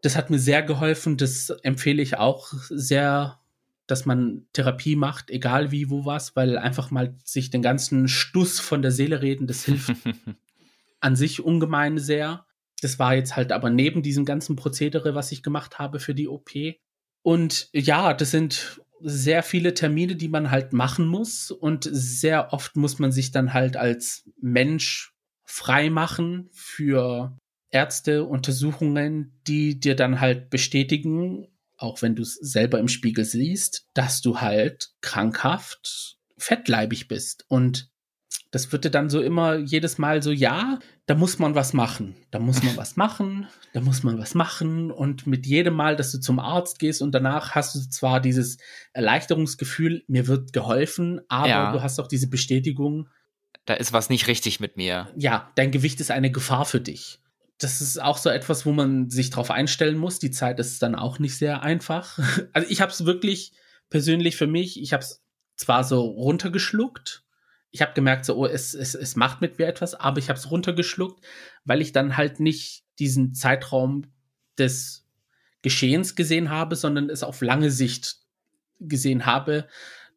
Speaker 2: Das hat mir sehr geholfen. Das empfehle ich auch sehr dass man Therapie macht, egal wie, wo was, weil einfach mal sich den ganzen Stuss von der Seele reden, das hilft an sich ungemein sehr. Das war jetzt halt aber neben diesem ganzen Prozedere, was ich gemacht habe für die OP. Und ja, das sind sehr viele Termine, die man halt machen muss. Und sehr oft muss man sich dann halt als Mensch frei machen für Ärzte, Untersuchungen, die dir dann halt bestätigen, auch wenn du es selber im Spiegel siehst, dass du halt krankhaft fettleibig bist. Und das wird dir dann so immer jedes Mal so, ja, da muss man was machen. Da muss man was machen, da muss man was machen. Und mit jedem Mal, dass du zum Arzt gehst und danach hast du zwar dieses Erleichterungsgefühl, mir wird geholfen, aber
Speaker 1: Ja.
Speaker 2: du hast auch diese Bestätigung,
Speaker 1: Da ist was nicht richtig mit mir.
Speaker 2: ja, dein Gewicht ist eine Gefahr für dich. Das ist auch so etwas, wo man sich drauf einstellen muss. Die Zeit ist dann auch nicht sehr einfach. Also ich habe es wirklich persönlich für mich, ich habe es zwar so runtergeschluckt. Ich habe gemerkt, so, oh, es, es, es macht mit mir etwas, aber ich habe es runtergeschluckt, weil ich dann halt nicht diesen Zeitraum des Geschehens gesehen habe, sondern es auf lange Sicht gesehen habe,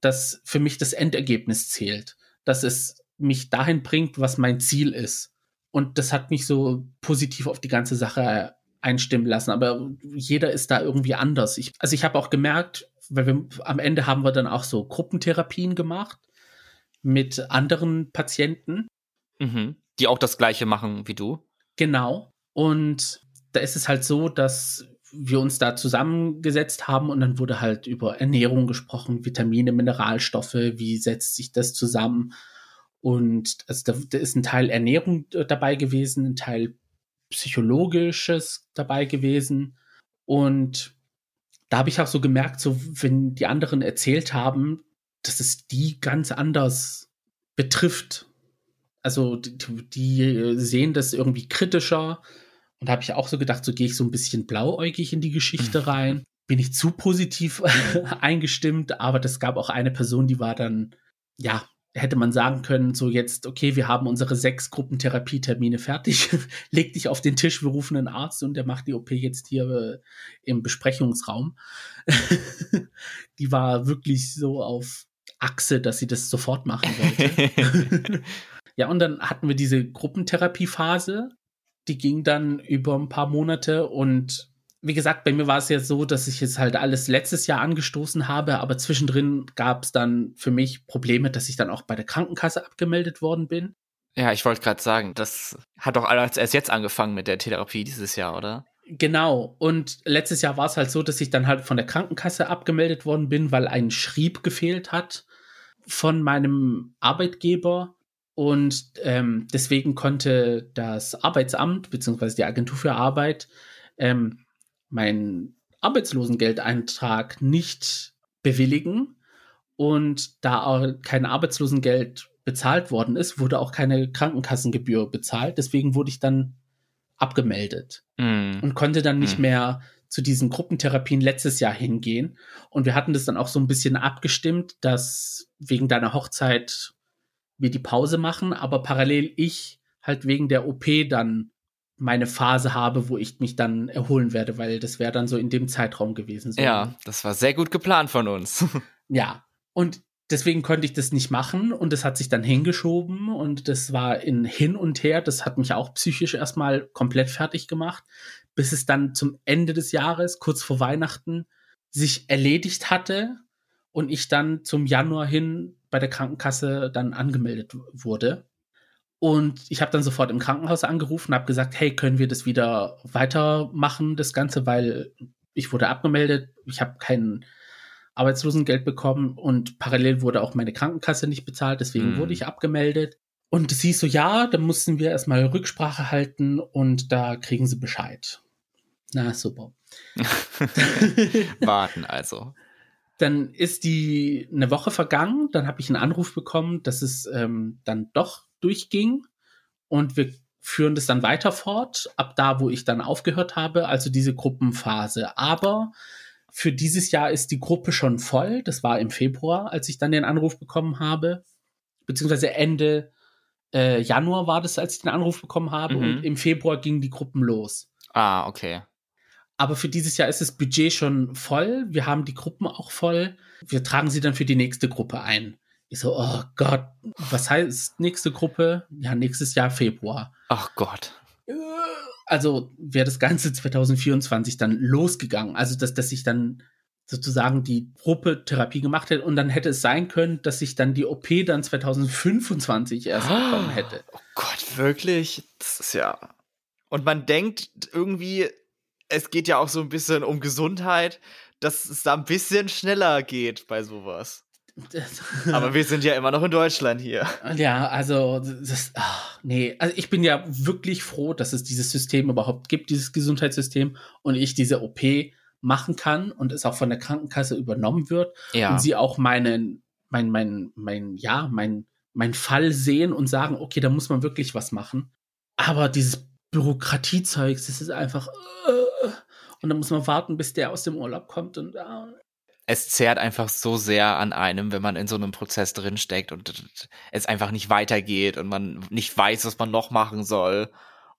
Speaker 2: dass für mich das Endergebnis zählt. Dass es mich dahin bringt, was mein Ziel ist. Und das hat mich so positiv auf die ganze Sache einstimmen lassen. Aber jeder ist da irgendwie anders. Ich, also ich habe auch gemerkt, weil wir am Ende haben wir dann auch so Gruppentherapien gemacht mit anderen Patienten.
Speaker 1: Mhm. Die auch das Gleiche machen wie du.
Speaker 2: Genau. Und da ist es halt so, dass wir uns da zusammengesetzt haben und dann wurde halt über Ernährung gesprochen, Vitamine, Mineralstoffe, wie setzt sich das zusammen. Und also da, da ist ein Teil Ernährung äh, dabei gewesen, ein Teil Psychologisches dabei gewesen. Und da habe ich auch so gemerkt, so wenn die anderen erzählt haben, dass es die ganz anders betrifft. Also die, die sehen das irgendwie kritischer. Und habe ich auch so gedacht, so gehe ich so ein bisschen blauäugig in die Geschichte rein. Bin ich zu positiv eingestimmt, aber das gab auch eine Person, die war dann, ja, hätte man sagen können, so jetzt, okay, wir haben unsere sechs Gruppentherapietermine fertig, leg dich auf den Tisch, wir rufen einen Arzt und der macht die OP jetzt hier äh, im Besprechungsraum. die war wirklich so auf Achse, dass sie das sofort machen wollte. ja, und dann hatten wir diese Gruppentherapiephase, die ging dann über ein paar Monate und wie gesagt, bei mir war es ja so, dass ich jetzt halt alles letztes Jahr angestoßen habe, aber zwischendrin gab es dann für mich Probleme, dass ich dann auch bei der Krankenkasse abgemeldet worden bin.
Speaker 1: Ja, ich wollte gerade sagen, das hat doch alles erst jetzt angefangen mit der Therapie dieses Jahr, oder?
Speaker 2: Genau. Und letztes Jahr war es halt so, dass ich dann halt von der Krankenkasse abgemeldet worden bin, weil ein Schrieb gefehlt hat von meinem Arbeitgeber. Und ähm, deswegen konnte das Arbeitsamt beziehungsweise die Agentur für Arbeit ähm, meinen Arbeitslosengeldeintrag nicht bewilligen. Und da auch kein Arbeitslosengeld bezahlt worden ist, wurde auch keine Krankenkassengebühr bezahlt. Deswegen wurde ich dann abgemeldet mm. und konnte dann nicht mm. mehr zu diesen Gruppentherapien letztes Jahr hingehen. Und wir hatten das dann auch so ein bisschen abgestimmt, dass wegen deiner Hochzeit wir die Pause machen, aber parallel ich halt wegen der OP dann meine Phase habe, wo ich mich dann erholen werde, weil das wäre dann so in dem Zeitraum gewesen. So.
Speaker 1: Ja, das war sehr gut geplant von uns.
Speaker 2: ja, und deswegen konnte ich das nicht machen und das hat sich dann hingeschoben und das war in hin und her. Das hat mich auch psychisch erstmal komplett fertig gemacht, bis es dann zum Ende des Jahres, kurz vor Weihnachten, sich erledigt hatte und ich dann zum Januar hin bei der Krankenkasse dann angemeldet wurde. Und ich habe dann sofort im Krankenhaus angerufen, habe gesagt, hey, können wir das wieder weitermachen, das Ganze, weil ich wurde abgemeldet, ich habe kein Arbeitslosengeld bekommen und parallel wurde auch meine Krankenkasse nicht bezahlt, deswegen mm. wurde ich abgemeldet. Und sie so, ja, dann mussten wir erstmal Rücksprache halten und da kriegen sie Bescheid. Na, super.
Speaker 1: Warten also.
Speaker 2: Dann ist die eine Woche vergangen, dann habe ich einen Anruf bekommen, dass es ähm, dann doch durchging. Und wir führen das dann weiter fort, ab da, wo ich dann aufgehört habe, also diese Gruppenphase. Aber für dieses Jahr ist die Gruppe schon voll. Das war im Februar, als ich dann den Anruf bekommen habe. Beziehungsweise Ende äh, Januar war das, als ich den Anruf bekommen habe. Mhm. Und im Februar gingen die Gruppen los.
Speaker 1: Ah, okay.
Speaker 2: Aber für dieses Jahr ist das Budget schon voll. Wir haben die Gruppen auch voll. Wir tragen sie dann für die nächste Gruppe ein. Ich so, oh Gott, was heißt nächste Gruppe? Ja, nächstes Jahr Februar.
Speaker 1: Ach Gott.
Speaker 2: Also wäre das Ganze 2024 dann losgegangen. Also, dass, dass ich dann sozusagen die Gruppe Therapie gemacht hätte und dann hätte es sein können, dass ich dann die OP dann 2025 erst bekommen hätte.
Speaker 1: Oh Gott, wirklich? Das ist ja. Und man denkt irgendwie, es geht ja auch so ein bisschen um Gesundheit, dass es da ein bisschen schneller geht bei sowas. Aber wir sind ja immer noch in Deutschland hier.
Speaker 2: Ja, also das, ach, nee, also ich bin ja wirklich froh, dass es dieses System überhaupt gibt, dieses Gesundheitssystem und ich diese OP machen kann und es auch von der Krankenkasse übernommen wird ja. und sie auch meinen, mein, mein, mein, ja, mein, mein Fall sehen und sagen, okay, da muss man wirklich was machen. Aber dieses Bürokratiezeug, das ist einfach, uh, und dann muss man warten, bis der aus dem Urlaub kommt und uh,
Speaker 1: es zehrt einfach so sehr an einem, wenn man in so einem Prozess drinsteckt und es einfach nicht weitergeht und man nicht weiß, was man noch machen soll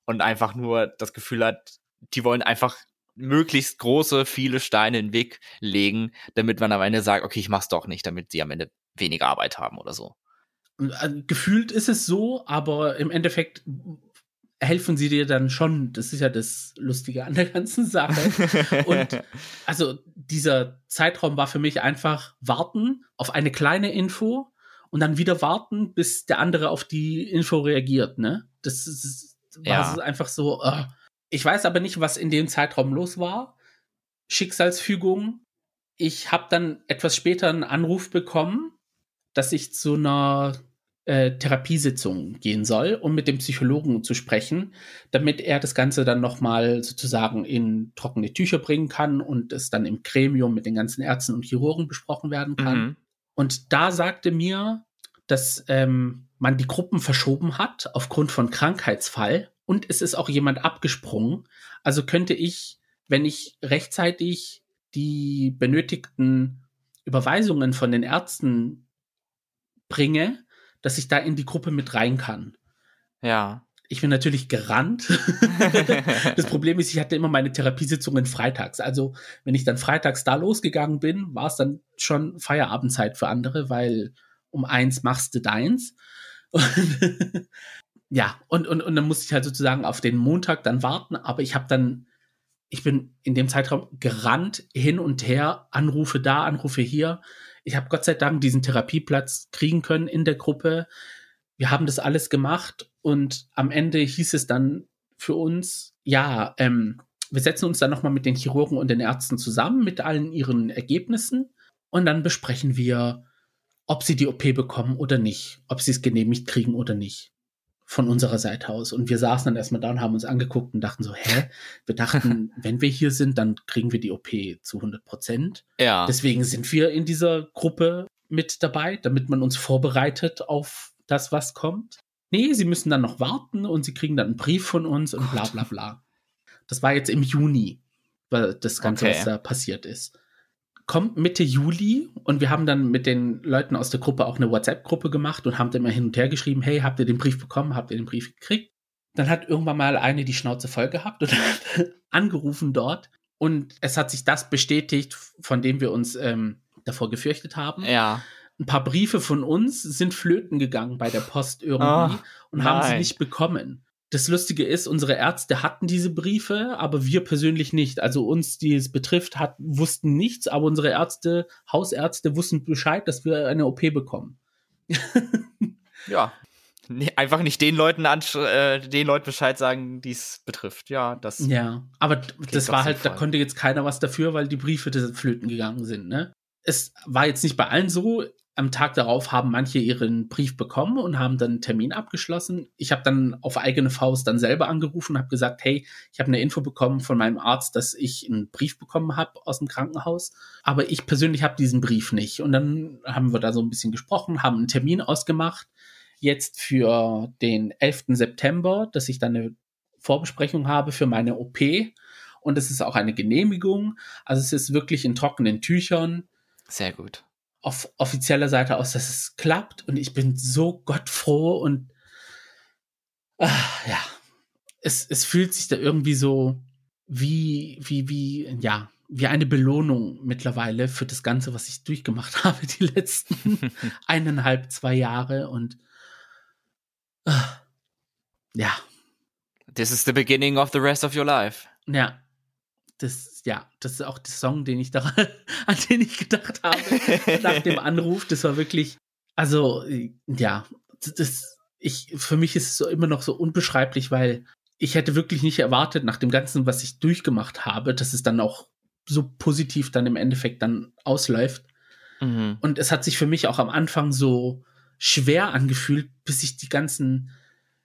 Speaker 1: und einfach nur das Gefühl hat, die wollen einfach möglichst große, viele Steine in den Weg legen, damit man am Ende sagt, okay, ich mach's doch nicht, damit sie am Ende weniger Arbeit haben oder so.
Speaker 2: Äh, gefühlt ist es so, aber im Endeffekt helfen sie dir dann schon. Das ist ja das Lustige an der ganzen Sache. Und also dieser Zeitraum war für mich einfach warten auf eine kleine Info und dann wieder warten, bis der andere auf die Info reagiert. Ne? Das ist, war ja. einfach so. Uh. Ich weiß aber nicht, was in dem Zeitraum los war. Schicksalsfügung. Ich habe dann etwas später einen Anruf bekommen, dass ich zu einer äh, Therapiesitzung gehen soll, um mit dem Psychologen zu sprechen, damit er das Ganze dann nochmal sozusagen in trockene Tücher bringen kann und es dann im Gremium mit den ganzen Ärzten und Chirurgen besprochen werden kann. Mhm. Und da sagte mir, dass ähm, man die Gruppen verschoben hat aufgrund von Krankheitsfall und es ist auch jemand abgesprungen. Also könnte ich, wenn ich rechtzeitig die benötigten Überweisungen von den Ärzten bringe, dass ich da in die Gruppe mit rein kann.
Speaker 1: Ja.
Speaker 2: Ich bin natürlich gerannt. das Problem ist, ich hatte immer meine Therapiesitzungen freitags. Also, wenn ich dann freitags da losgegangen bin, war es dann schon Feierabendzeit für andere, weil um eins machst du deins. ja, und, und, und dann musste ich halt sozusagen auf den Montag dann warten, aber ich habe dann ich bin in dem Zeitraum gerannt, hin und her, Anrufe da, Anrufe hier. Ich habe Gott sei Dank diesen Therapieplatz kriegen können in der Gruppe. Wir haben das alles gemacht und am Ende hieß es dann für uns, ja, ähm, wir setzen uns dann nochmal mit den Chirurgen und den Ärzten zusammen mit allen ihren Ergebnissen und dann besprechen wir, ob sie die OP bekommen oder nicht, ob sie es genehmigt kriegen oder nicht von unserer Seite aus. Und wir saßen dann erstmal da und haben uns angeguckt und dachten so, hä? Wir dachten, wenn wir hier sind, dann kriegen wir die OP zu 100 Prozent.
Speaker 1: Ja.
Speaker 2: Deswegen sind wir in dieser Gruppe mit dabei, damit man uns vorbereitet auf das, was kommt. Nee, sie müssen dann noch warten und sie kriegen dann einen Brief von uns und bla bla bla. Das war jetzt im Juni, weil das Ganze,
Speaker 1: Okay.
Speaker 2: was da passiert ist. Kommt Mitte Juli und wir haben dann mit den Leuten aus der Gruppe auch eine WhatsApp-Gruppe gemacht und haben dann immer hin und her geschrieben, hey, habt ihr den Brief bekommen, habt ihr den Brief gekriegt? Dann hat irgendwann mal eine die Schnauze voll gehabt und hat angerufen dort und es hat sich das bestätigt, von dem wir uns ähm, davor gefürchtet haben
Speaker 1: Ja.
Speaker 2: ein paar Briefe von uns sind flöten gegangen bei der Post irgendwie
Speaker 1: Ah,
Speaker 2: und haben sie
Speaker 1: nein.
Speaker 2: nicht bekommen. Das Lustige ist, unsere Ärzte hatten diese Briefe, aber wir persönlich nicht. Also uns, die es betrifft, hat, wussten nichts, aber unsere Ärzte, Hausärzte wussten Bescheid, dass wir eine OP bekommen.
Speaker 1: Ja. Nee, einfach nicht den Leuten äh, den Leuten Bescheid sagen, die es betrifft. Ja, das.
Speaker 2: Ja, aber das war halt, da konnte jetzt keiner was dafür, weil die Briefe des flöten gegangen sind, ne? Es war jetzt nicht bei allen so. Am Tag darauf haben manche ihren Brief bekommen und haben dann einen Termin abgeschlossen. Ich habe dann auf eigene Faust dann selber angerufen und habe gesagt, hey, ich habe eine Info bekommen von meinem Arzt, dass ich einen Brief bekommen habe aus dem Krankenhaus. Aber ich persönlich habe diesen Brief nicht. Und dann haben wir da so ein bisschen gesprochen, haben einen Termin ausgemacht. Jetzt für den 11. September, dass ich dann eine Vorbesprechung habe für meine OP. Und es ist auch eine Genehmigung. Also es ist wirklich in trockenen Tüchern
Speaker 1: Sehr gut.
Speaker 2: Auf offizieller Seite aus, dass es klappt. Und ich bin so gottfroh und ah, ja, es, es fühlt sich da irgendwie so wie, wie, wie, ja, wie eine Belohnung mittlerweile für das Ganze, was ich durchgemacht habe, die letzten eineinhalb, zwei Jahre. Und ah, ja,
Speaker 1: This is the beginning of the rest of your life.
Speaker 2: Ja. Das, ja, das ist auch der Song, den ich daran, an den ich gedacht habe nach dem Anruf. Das war wirklich, also, ja, das, ich, für mich ist es so immer noch so unbeschreiblich, weil ich hätte wirklich nicht erwartet, nach dem Ganzen, was ich durchgemacht habe, dass es dann auch so positiv dann im Endeffekt dann ausläuft.
Speaker 1: Mhm.
Speaker 2: Und es hat sich für mich auch am Anfang so schwer angefühlt, bis ich die ganzen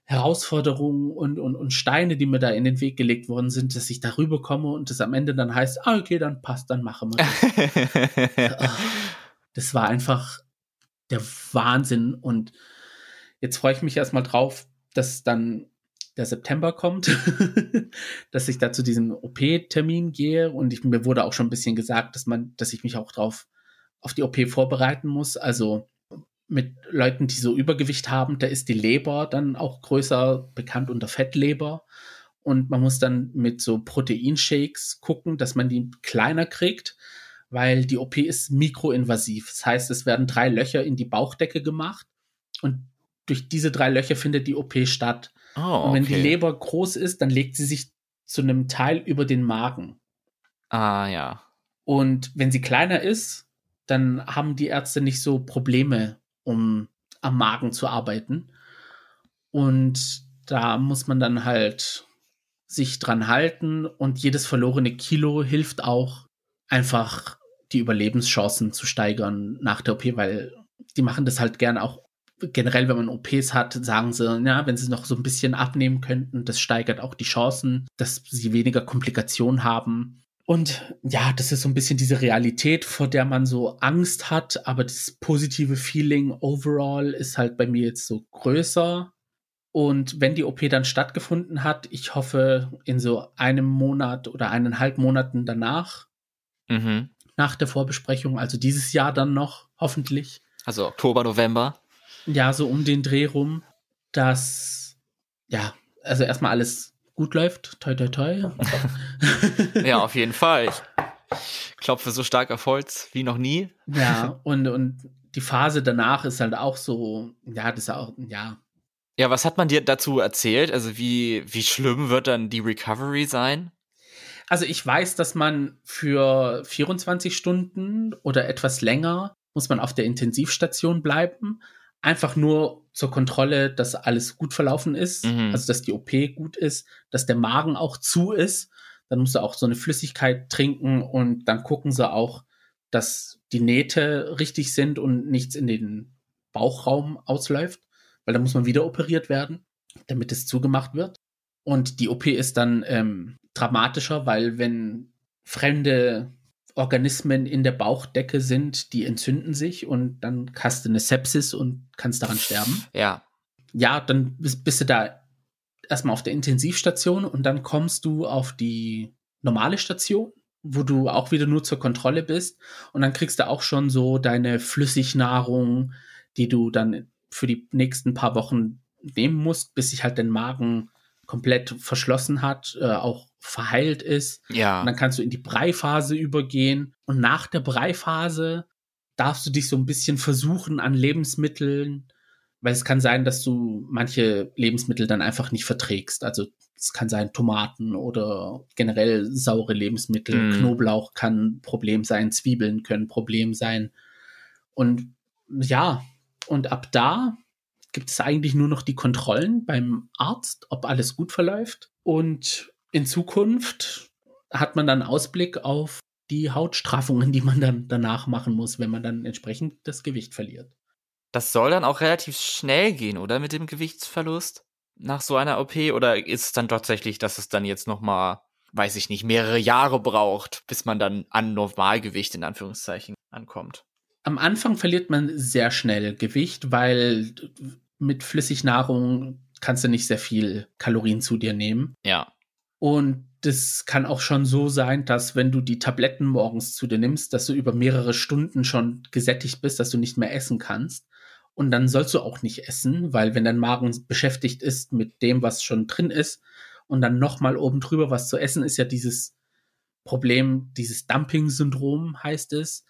Speaker 2: Herausforderungen und, und, und Steine, die mir da in den Weg gelegt worden sind, dass ich darüber komme und das am Ende dann heißt, ah, okay, dann passt, dann machen wir das. Ah, das war einfach der Wahnsinn. Und jetzt freue ich mich erstmal drauf, dass dann der September kommt, dass ich da zu diesem OP-Termin gehe. Und ich, mir wurde auch schon ein bisschen gesagt, dass man, dass ich mich auch drauf auf die OP vorbereiten muss. Also mit Leuten, die so Übergewicht haben, da ist die Leber dann auch größer bekannt unter Fettleber. Und man muss dann mit so Proteinshakes gucken, dass man die kleiner kriegt, weil die OP ist mikroinvasiv. Das heißt, es werden drei Löcher in die Bauchdecke gemacht und durch diese drei Löcher findet die OP statt.
Speaker 1: Oh,
Speaker 2: Und wenn die. Leber groß ist, dann legt sie sich zu einem Teil über den Magen.
Speaker 1: Ah, ja.
Speaker 2: Und wenn sie kleiner ist, dann haben die Ärzte nicht so Probleme, um am Magen zu arbeiten. Und da muss man dann halt sich dran halten und jedes verlorene Kilo hilft auch einfach die Überlebenschancen zu steigern nach der OP, weil die machen das halt gern auch generell, wenn man OPs hat, sagen sie, ja, wenn sie noch so ein bisschen abnehmen könnten, das steigert auch die Chancen, dass sie weniger Komplikationen haben. Und ja, das ist so ein bisschen diese Realität, vor der man so Angst hat, aber das positive Feeling overall ist halt bei mir jetzt so größer. Und wenn die OP dann stattgefunden hat, ich hoffe in so einem Monat oder eineinhalb Monaten danach,
Speaker 1: Mhm.
Speaker 2: nach der Vorbesprechung, also dieses Jahr dann noch, hoffentlich,
Speaker 1: Also Oktober, November.
Speaker 2: ja, so um den Dreh rum, dass, ja, also erstmal alles gut läuft, toi, toi, toi.
Speaker 1: Ja, auf jeden Fall. Ich klopfe so stark auf Holz wie noch nie.
Speaker 2: ja, und, und die Phase danach ist halt auch so, ja, das ist auch, ja,
Speaker 1: Ja, was hat man dir dazu erzählt? Also wie, wie schlimm wird dann die Recovery sein?
Speaker 2: Also ich weiß, dass man für 24 Stunden oder etwas länger muss man auf der Intensivstation bleiben. Einfach nur zur Kontrolle, dass alles gut verlaufen ist, mhm. also dass die OP gut ist, dass der Magen auch zu ist. Dann musst du auch so eine Flüssigkeit trinken und dann gucken sie auch, dass die Nähte richtig sind und nichts in den Bauchraum ausläuft, weil da muss man wieder operiert werden, damit es zugemacht wird. Und die OP ist dann ähm, dramatischer, weil wenn fremde Organismen in der Bauchdecke sind, die entzünden sich und dann hast du eine Sepsis und kannst daran sterben.
Speaker 1: Ja.
Speaker 2: Ja, dann bist, bist du da erstmal auf der Intensivstation und dann kommst du auf die normale Station, wo du auch wieder nur zur Kontrolle bist und dann kriegst du auch schon so deine Flüssignahrung, die du dann für die nächsten paar Wochen nehmen musst, bis sich halt dein Magen komplett verschlossen hat, äh, auch verheilt ist.
Speaker 1: Ja.
Speaker 2: Und dann kannst du in die Breiphase übergehen. Und nach der Breiphase darfst du dich so ein bisschen versuchen an Lebensmitteln, weil es kann sein, dass du manche Lebensmittel dann einfach nicht verträgst. Also es kann sein Tomaten oder generell saure Lebensmittel. Mm. Knoblauch kann Problem sein, Zwiebeln können Problem sein. Und ja, und ab da gibt es eigentlich nur noch die Kontrollen beim Arzt, ob alles gut verläuft. Und in Zukunft hat man dann Ausblick auf die Hautstraffungen, die man dann danach machen muss, wenn man dann entsprechend das Gewicht verliert.
Speaker 1: Das soll dann auch relativ schnell gehen, oder mit dem Gewichtsverlust nach so einer OP? Oder ist es dann tatsächlich, dass es dann jetzt noch mal, weiß ich nicht, mehrere Jahre braucht, bis man dann an Normalgewicht in Anführungszeichen ankommt?
Speaker 2: Am Anfang verliert man sehr schnell Gewicht, weil mit Flüssignahrung kannst du nicht sehr viel Kalorien zu dir nehmen.
Speaker 1: Ja.
Speaker 2: Und das kann auch schon so sein, dass wenn du die Tabletten morgens zu dir nimmst, dass du über mehrere Stunden schon gesättigt bist, dass du nicht mehr essen kannst. Und dann sollst du auch nicht essen, weil wenn dein Magen beschäftigt ist mit dem, was schon drin ist, und dann nochmal oben drüber was zu essen, ist ja dieses Problem, dieses Dumping-Syndrom heißt es,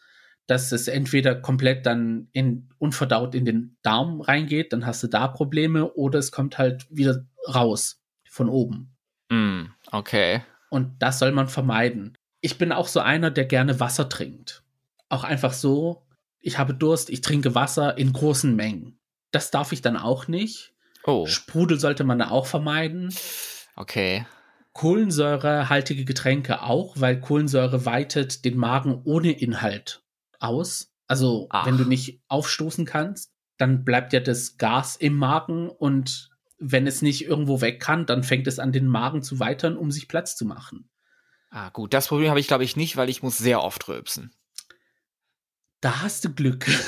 Speaker 2: dass es entweder komplett dann in, unverdaut in den Darm reingeht, dann hast du da Probleme, oder es kommt halt wieder raus von oben.
Speaker 1: Mm, okay.
Speaker 2: Und das soll man vermeiden. Ich bin auch so einer, der gerne Wasser trinkt. Auch einfach so, ich habe Durst, ich trinke Wasser in großen Mengen. Das darf ich dann auch nicht.
Speaker 1: Oh.
Speaker 2: Sprudel sollte man da auch vermeiden.
Speaker 1: Okay.
Speaker 2: Kohlensäurehaltige Getränke auch, weil Kohlensäure weitet den Magen ohne Inhalt aus. Also, Ach. wenn du nicht aufstoßen kannst, dann bleibt ja das Gas im Magen und wenn es nicht irgendwo weg kann, dann fängt es an, den Magen zu weitern, um sich Platz zu machen.
Speaker 1: Ah, gut. Das Problem habe ich, glaube ich, nicht, weil ich muss sehr oft rülpsen.
Speaker 2: Da hast du Glück.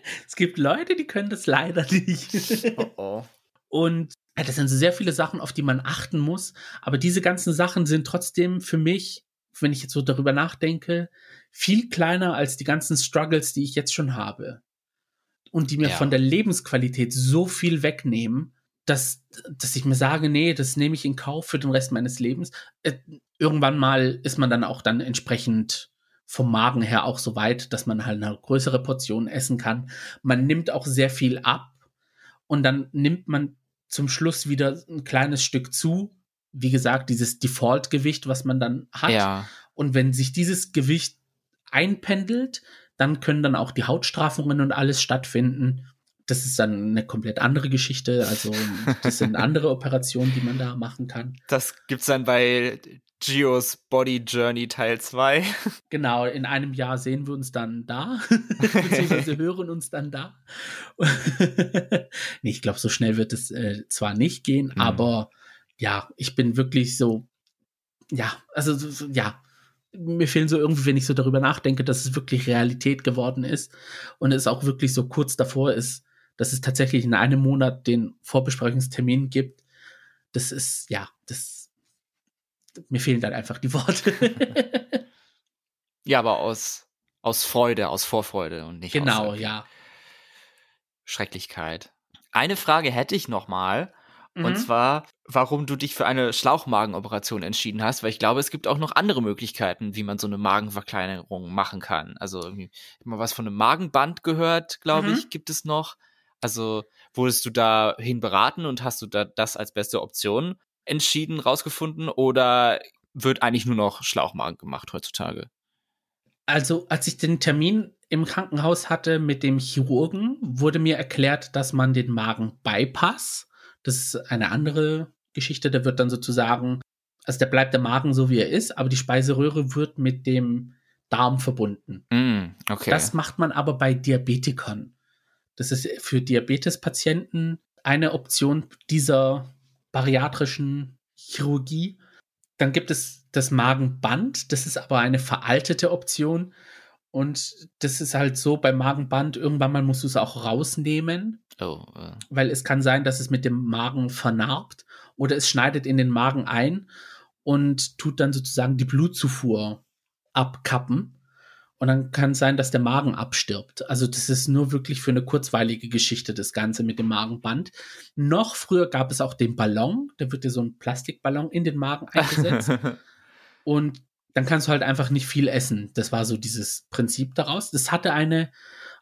Speaker 2: es gibt Leute, die können das leider nicht. oh oh. Und ja, das sind sehr viele Sachen, auf die man achten muss. Aber diese ganzen Sachen sind trotzdem für mich, wenn ich jetzt so darüber nachdenke, viel kleiner als die ganzen Struggles, die ich jetzt schon habe. Und die mir ja. von der Lebensqualität so viel wegnehmen, dass, dass ich mir sage, nee, das nehme ich in Kauf für den Rest meines Lebens. Äh, irgendwann mal ist man dann auch dann entsprechend vom Magen her auch so weit, dass man halt eine größere Portion essen kann. Man nimmt auch sehr viel ab und dann nimmt man zum Schluss wieder ein kleines Stück zu. Wie gesagt, dieses Default-Gewicht, was man dann hat.
Speaker 1: Ja.
Speaker 2: Und wenn sich dieses Gewicht einpendelt, dann können dann auch die Hautstraffungen und alles stattfinden. Das ist dann eine komplett andere Geschichte. Also, das sind andere Operationen, die man da machen kann.
Speaker 1: Das gibt's dann bei Geos Body Journey Teil 2.
Speaker 2: Genau, in einem Jahr sehen wir uns dann da, beziehungsweise hören uns dann da. nee, ich glaube, so schnell wird es äh, zwar nicht gehen, mhm. aber ja, ich bin wirklich so, ja, also ja, mir fehlen so irgendwie, wenn ich so darüber nachdenke, dass es wirklich Realität geworden ist und es auch wirklich so kurz davor ist, dass es tatsächlich in einem Monat den Vorbesprechungstermin gibt. Das ist, ja, das, mir fehlen dann einfach die Worte.
Speaker 1: ja, aber aus, aus Freude, aus Vorfreude und nicht
Speaker 2: genau,
Speaker 1: aus
Speaker 2: ja.
Speaker 1: Schrecklichkeit. Eine Frage hätte ich noch mal. Mhm. Und zwar, warum du dich für eine Schlauchmagenoperation entschieden hast, weil ich glaube, es gibt auch noch andere Möglichkeiten, wie man so eine Magenverkleinerung machen kann. Also irgendwie, ich habe mal was von einem Magenband gehört, glaube mhm. ich, gibt es noch. Also wurdest du dahin beraten und hast du da das als beste Option entschieden, rausgefunden? Oder wird eigentlich nur noch Schlauchmagen gemacht heutzutage?
Speaker 2: Also, als ich den Termin im Krankenhaus hatte mit dem Chirurgen, wurde mir erklärt, dass man den Magen-Bypass, das ist eine andere Geschichte, da wird dann sozusagen, also der bleibt der Magen so wie er ist, aber die Speiseröhre wird mit dem Darm verbunden.
Speaker 1: Mm, okay.
Speaker 2: Das macht man aber bei Diabetikern. Das ist für Diabetespatienten eine Option dieser bariatrischen Chirurgie. Dann gibt es das Magenband, das ist aber eine veraltete Option. Und das ist halt so, beim Magenband, irgendwann mal musst du es auch rausnehmen.
Speaker 1: Oh, äh.
Speaker 2: Weil es kann sein, dass es mit dem Magen vernarbt oder es schneidet in den Magen ein und tut dann sozusagen die Blutzufuhr abkappen. Und dann kann es sein, dass der Magen abstirbt. Also das ist nur wirklich für eine kurzweilige Geschichte, das Ganze mit dem Magenband. Noch früher gab es auch den Ballon. Da wird dir so ein Plastikballon in den Magen eingesetzt. und dann kannst du halt einfach nicht viel essen. Das war so dieses Prinzip daraus. Das hatte eine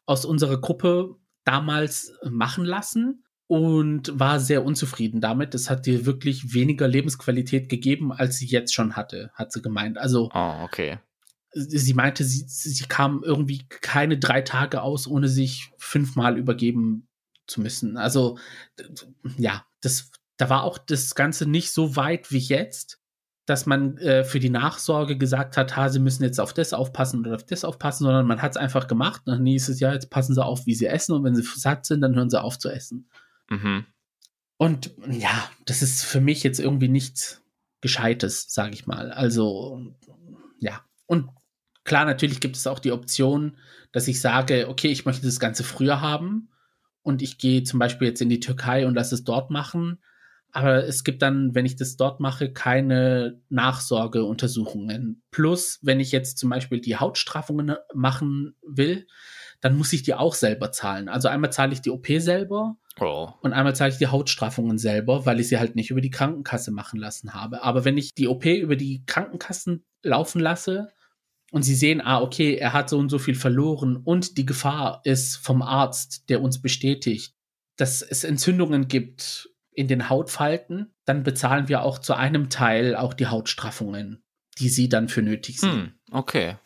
Speaker 2: aus unserer Gruppe damals machen lassen und war sehr unzufrieden damit. Das hat dir wirklich weniger Lebensqualität gegeben, als sie jetzt schon hatte, hat sie gemeint. Also,
Speaker 1: oh, okay.
Speaker 2: Sie meinte, sie, sie kam irgendwie keine drei Tage aus, ohne sich fünfmal übergeben zu müssen. Also, ja, das, da war auch das Ganze nicht so weit wie jetzt dass man äh, für die Nachsorge gesagt hat, ha, sie müssen jetzt auf das aufpassen oder auf das aufpassen, sondern man hat es einfach gemacht. Und dann hieß es ja, jetzt passen sie auf, wie sie essen und wenn sie satt sind, dann hören sie auf zu essen.
Speaker 1: Mhm.
Speaker 2: Und ja, das ist für mich jetzt irgendwie nichts Gescheites, sage ich mal. Also ja. Und klar, natürlich gibt es auch die Option, dass ich sage, okay, ich möchte das Ganze früher haben und ich gehe zum Beispiel jetzt in die Türkei und lasse es dort machen aber es gibt dann, wenn ich das dort mache, keine Nachsorgeuntersuchungen. Plus, wenn ich jetzt zum Beispiel die Hautstraffungen machen will, dann muss ich die auch selber zahlen. Also einmal zahle ich die OP selber
Speaker 1: oh.
Speaker 2: und einmal zahle ich die Hautstraffungen selber, weil ich sie halt nicht über die Krankenkasse machen lassen habe. Aber wenn ich die OP über die Krankenkassen laufen lasse und sie sehen, ah, okay, er hat so und so viel verloren und die Gefahr ist vom Arzt, der uns bestätigt, dass es Entzündungen gibt in den Hautfalten, dann bezahlen wir auch zu einem Teil auch die Hautstraffungen, die sie dann für nötig sehen. Hm,
Speaker 1: okay.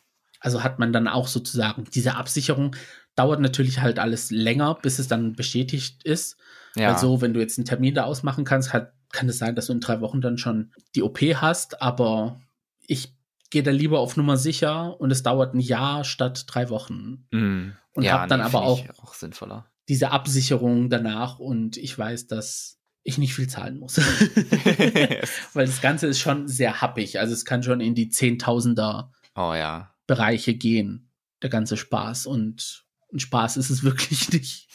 Speaker 2: Also hat man dann auch sozusagen diese Absicherung. Dauert natürlich halt alles länger, bis es dann bestätigt ist. Ja. Also, wenn du jetzt einen Termin da ausmachen kannst, hat, kann es sein, dass du in drei Wochen dann schon die OP hast. Aber ich gehe da lieber auf Nummer sicher und es dauert ein Jahr statt drei Wochen.
Speaker 1: Mm.
Speaker 2: Und ja, habe dann nee, aber auch,
Speaker 1: auch sinnvoller.
Speaker 2: diese Absicherung danach und ich weiß, dass ich nicht viel zahlen muss. Weil das Ganze ist schon sehr happig. Also es kann schon in die Zehntausender
Speaker 1: oh, ja.
Speaker 2: Bereiche gehen, der ganze Spaß. Und ein Spaß ist es wirklich nicht.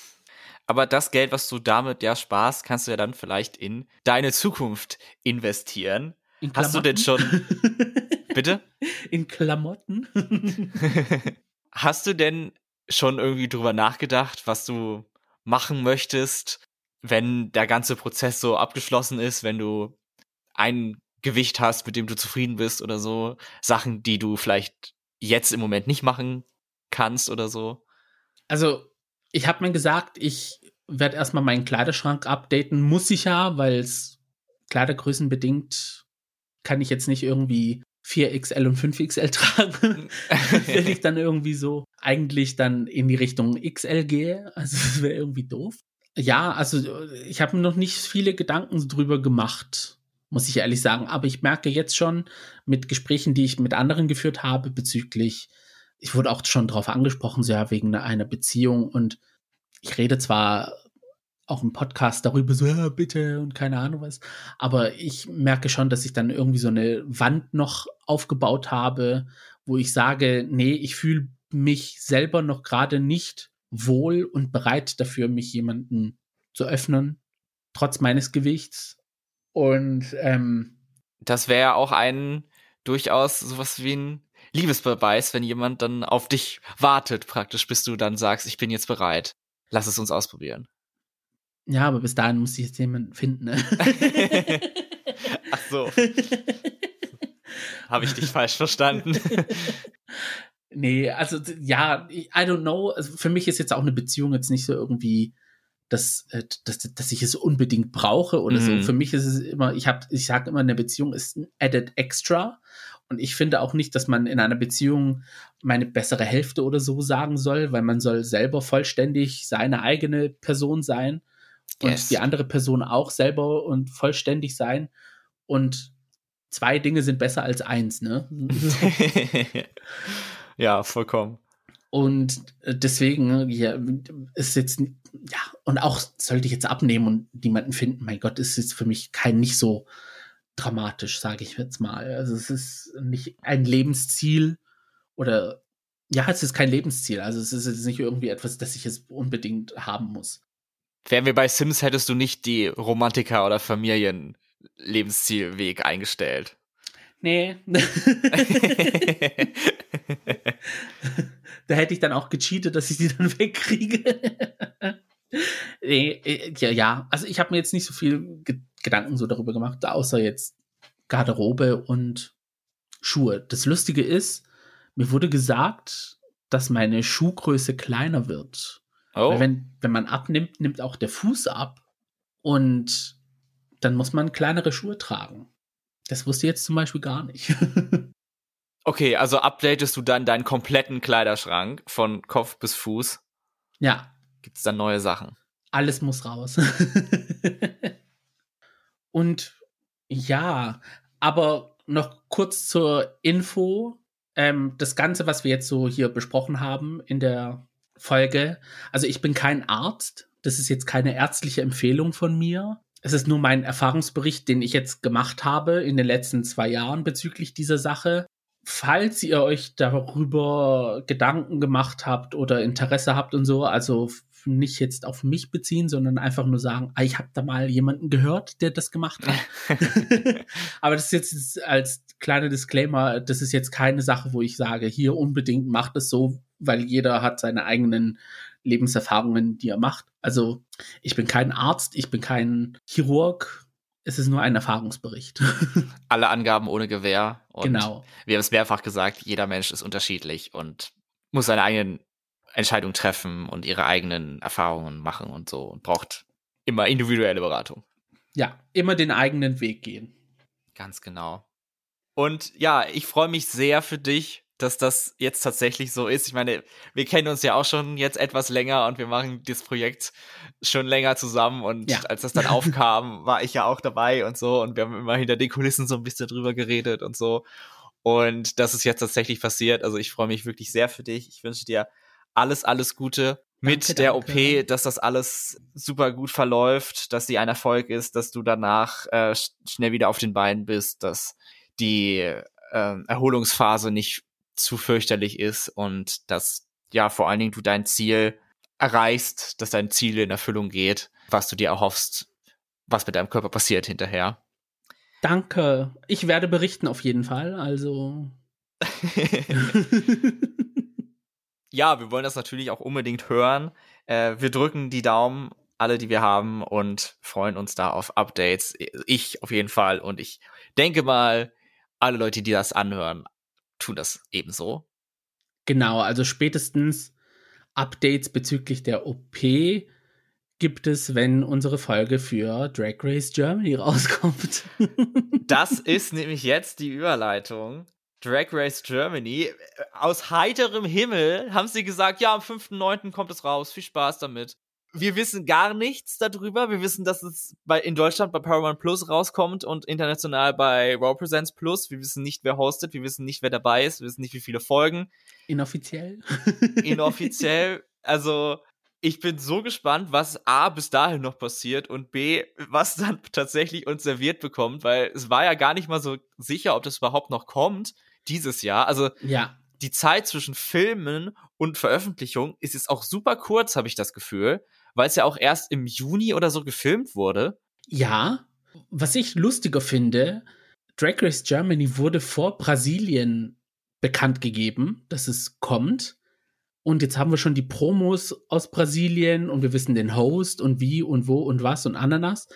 Speaker 1: Aber das Geld, was du damit ja sparst, kannst du ja dann vielleicht in deine Zukunft investieren. In Hast du denn schon. Bitte?
Speaker 2: In Klamotten?
Speaker 1: Hast du denn schon irgendwie drüber nachgedacht, was du machen möchtest, wenn der ganze Prozess so abgeschlossen ist, wenn du ein Gewicht hast, mit dem du zufrieden bist oder so, Sachen, die du vielleicht jetzt im Moment nicht machen kannst oder so?
Speaker 2: Also, ich habe mir gesagt, ich werde erstmal meinen Kleiderschrank updaten, muss ich ja, weil es Kleidergrößen bedingt kann ich jetzt nicht irgendwie 4XL und 5XL tragen, wenn ich dann irgendwie so eigentlich dann in die Richtung XL gehe. Also das wäre irgendwie doof. Ja, also ich habe mir noch nicht viele Gedanken drüber gemacht, muss ich ehrlich sagen. Aber ich merke jetzt schon mit Gesprächen, die ich mit anderen geführt habe bezüglich, ich wurde auch schon darauf angesprochen, so ja, wegen einer Beziehung. Und ich rede zwar auch im Podcast darüber, so, ja, bitte und keine Ahnung was. Aber ich merke schon, dass ich dann irgendwie so eine Wand noch aufgebaut habe, wo ich sage, nee, ich fühle mich selber noch gerade nicht wohl und bereit dafür, mich jemanden zu öffnen, trotz meines Gewichts. Und ähm,
Speaker 1: das wäre auch ein durchaus sowas wie ein Liebesbeweis, wenn jemand dann auf dich wartet, praktisch, bis du dann sagst, ich bin jetzt bereit. Lass es uns ausprobieren.
Speaker 2: Ja, aber bis dahin muss ich jetzt jemanden finden. Ne?
Speaker 1: Ach so. Habe ich dich falsch verstanden?
Speaker 2: Nee, also ja, I don't know. Also für mich ist jetzt auch eine Beziehung jetzt nicht so irgendwie dass, äh, dass, dass ich es unbedingt brauche oder mhm. so. Für mich ist es immer, ich habe, ich sage immer, eine Beziehung ist ein added extra. Und ich finde auch nicht, dass man in einer Beziehung meine bessere Hälfte oder so sagen soll, weil man soll selber vollständig seine eigene Person sein und yes. die andere Person auch selber und vollständig sein. Und zwei Dinge sind besser als eins, ne?
Speaker 1: ja, vollkommen.
Speaker 2: Und äh, deswegen ja, ist jetzt, ja, und auch sollte ich jetzt abnehmen und niemanden finden, mein Gott, ist jetzt für mich kein nicht so dramatisch, sage ich jetzt mal. Also es ist nicht ein Lebensziel oder ja, es ist kein Lebensziel. Also es ist jetzt nicht irgendwie etwas, das ich jetzt unbedingt haben muss.
Speaker 1: Wären wir bei Sims, hättest du nicht die Romantiker- oder Familienlebenszielweg eingestellt.
Speaker 2: Nee. da hätte ich dann auch gecheatet, dass ich sie dann wegkriege. nee, äh, ja, ja, also ich habe mir jetzt nicht so viel Ge Gedanken so darüber gemacht, außer jetzt Garderobe und Schuhe. Das Lustige ist, mir wurde gesagt, dass meine Schuhgröße kleiner wird. Oh. Weil wenn, wenn man abnimmt, nimmt auch der Fuß ab. Und dann muss man kleinere Schuhe tragen. Das wusste ich jetzt zum Beispiel gar nicht.
Speaker 1: okay, also updatest du dann deinen kompletten Kleiderschrank von Kopf bis Fuß?
Speaker 2: Ja.
Speaker 1: Gibt es dann neue Sachen?
Speaker 2: Alles muss raus. Und ja, aber noch kurz zur Info. Ähm, das Ganze, was wir jetzt so hier besprochen haben in der Folge, also ich bin kein Arzt. Das ist jetzt keine ärztliche Empfehlung von mir. Es ist nur mein Erfahrungsbericht, den ich jetzt gemacht habe in den letzten zwei Jahren bezüglich dieser Sache. Falls ihr euch darüber Gedanken gemacht habt oder Interesse habt und so, also nicht jetzt auf mich beziehen, sondern einfach nur sagen, ah, ich habe da mal jemanden gehört, der das gemacht hat. Aber das ist jetzt als kleiner Disclaimer, das ist jetzt keine Sache, wo ich sage, hier unbedingt macht es so, weil jeder hat seine eigenen Lebenserfahrungen, die er macht. Also ich bin kein Arzt, ich bin kein Chirurg. Es ist nur ein Erfahrungsbericht.
Speaker 1: Alle Angaben ohne Gewehr.
Speaker 2: Und genau.
Speaker 1: Wir haben es mehrfach gesagt, jeder Mensch ist unterschiedlich und muss seine eigenen Entscheidungen treffen und ihre eigenen Erfahrungen machen und so und braucht immer individuelle Beratung.
Speaker 2: Ja, immer den eigenen Weg gehen.
Speaker 1: Ganz genau. Und ja, ich freue mich sehr für dich, dass das jetzt tatsächlich so ist. Ich meine, wir kennen uns ja auch schon jetzt etwas länger und wir machen das Projekt schon länger zusammen. Und ja. als das dann aufkam, war ich ja auch dabei und so. Und wir haben immer hinter den Kulissen so ein bisschen drüber geredet und so. Und das ist jetzt tatsächlich passiert. Also ich freue mich wirklich sehr für dich. Ich wünsche dir alles, alles Gute mit danke, der danke. OP, dass das alles super gut verläuft, dass sie ein Erfolg ist, dass du danach äh, schnell wieder auf den Beinen bist, dass die äh, Erholungsphase nicht zu fürchterlich ist und dass ja vor allen Dingen du dein Ziel erreichst, dass dein Ziel in Erfüllung geht, was du dir erhoffst, was mit deinem Körper passiert hinterher.
Speaker 2: Danke. Ich werde berichten auf jeden Fall. Also.
Speaker 1: ja, wir wollen das natürlich auch unbedingt hören. Äh, wir drücken die Daumen, alle, die wir haben, und freuen uns da auf Updates. Ich auf jeden Fall. Und ich denke mal, alle Leute, die das anhören, tun das ebenso.
Speaker 2: Genau, also spätestens Updates bezüglich der OP gibt es, wenn unsere Folge für Drag Race Germany rauskommt.
Speaker 1: das ist nämlich jetzt die Überleitung. Drag Race Germany. Aus heiterem Himmel haben sie gesagt, ja, am 5.9. kommt es raus. Viel Spaß damit. Wir wissen gar nichts darüber. Wir wissen, dass es bei, in Deutschland bei Paramount Plus rauskommt und international bei Raw Presents Plus. Wir wissen nicht, wer hostet. Wir wissen nicht, wer dabei ist. Wir wissen nicht, wie viele Folgen.
Speaker 2: Inoffiziell.
Speaker 1: Inoffiziell. Also, ich bin so gespannt, was A bis dahin noch passiert und B, was dann tatsächlich uns serviert bekommt, weil es war ja gar nicht mal so sicher, ob das überhaupt noch kommt dieses Jahr. Also
Speaker 2: ja.
Speaker 1: die Zeit zwischen Filmen und Veröffentlichung ist jetzt auch super kurz, habe ich das Gefühl, weil es ja auch erst im Juni oder so gefilmt wurde.
Speaker 2: Ja, was ich lustiger finde, Drag Race Germany wurde vor Brasilien bekannt gegeben, dass es kommt. Und jetzt haben wir schon die Promos aus Brasilien und wir wissen den Host und wie und wo und was und Ananas.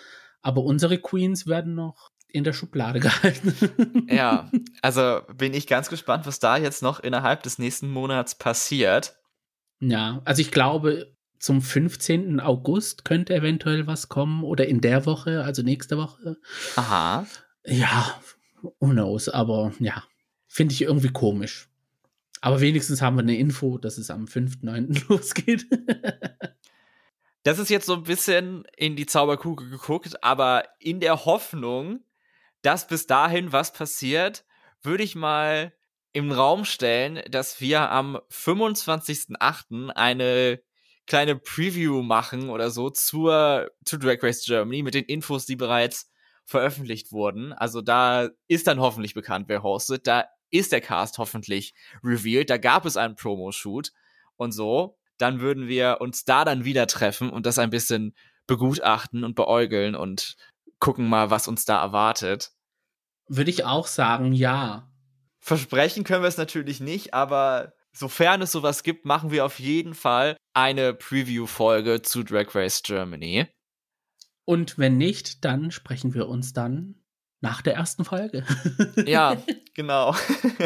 Speaker 2: Aber unsere Queens werden noch in der Schublade gehalten.
Speaker 1: ja, also bin ich ganz gespannt, was da jetzt noch innerhalb des nächsten Monats passiert.
Speaker 2: Ja, also ich glaube, zum 15. August könnte eventuell was kommen oder in der Woche, also nächste Woche.
Speaker 1: Aha.
Speaker 2: Ja, who knows, aber ja, finde ich irgendwie komisch. Aber wenigstens haben wir eine Info, dass es am 5.9. losgeht.
Speaker 1: das ist jetzt so ein bisschen in die Zauberkugel geguckt, aber in der Hoffnung, dass bis dahin was passiert, würde ich mal im Raum stellen, dass wir am 25.8. eine kleine Preview machen oder so zur zu Drag Race Germany mit den Infos, die bereits veröffentlicht wurden. Also da ist dann hoffentlich bekannt, wer hostet. Da ist der Cast hoffentlich revealed. Da gab es einen Promo-Shoot und so. Dann würden wir uns da dann wieder treffen und das ein bisschen begutachten und beäugeln und gucken mal, was uns da erwartet.
Speaker 2: Würde ich auch sagen, ja.
Speaker 1: Versprechen können wir es natürlich nicht, aber sofern es sowas gibt, machen wir auf jeden Fall eine Preview-Folge zu Drag Race Germany.
Speaker 2: Und wenn nicht, dann sprechen wir uns dann nach der ersten Folge.
Speaker 1: ja, genau.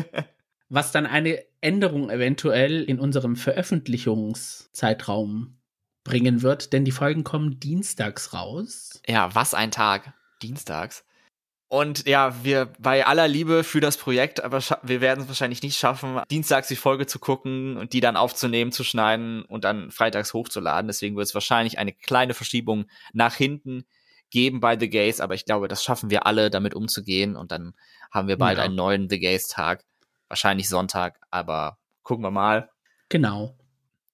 Speaker 2: Was dann eine Änderung eventuell in unserem Veröffentlichungszeitraum bringen wird, denn die Folgen kommen dienstags raus.
Speaker 1: Ja, was ein Tag. Dienstags. Und ja, wir bei aller Liebe für das Projekt, aber wir werden es wahrscheinlich nicht schaffen, dienstags die Folge zu gucken und die dann aufzunehmen, zu schneiden und dann freitags hochzuladen. Deswegen wird es wahrscheinlich eine kleine Verschiebung nach hinten geben bei The Gays, aber ich glaube, das schaffen wir alle, damit umzugehen und dann haben wir bald ja. einen neuen The Gays Tag. Wahrscheinlich Sonntag, aber gucken wir mal.
Speaker 2: Genau.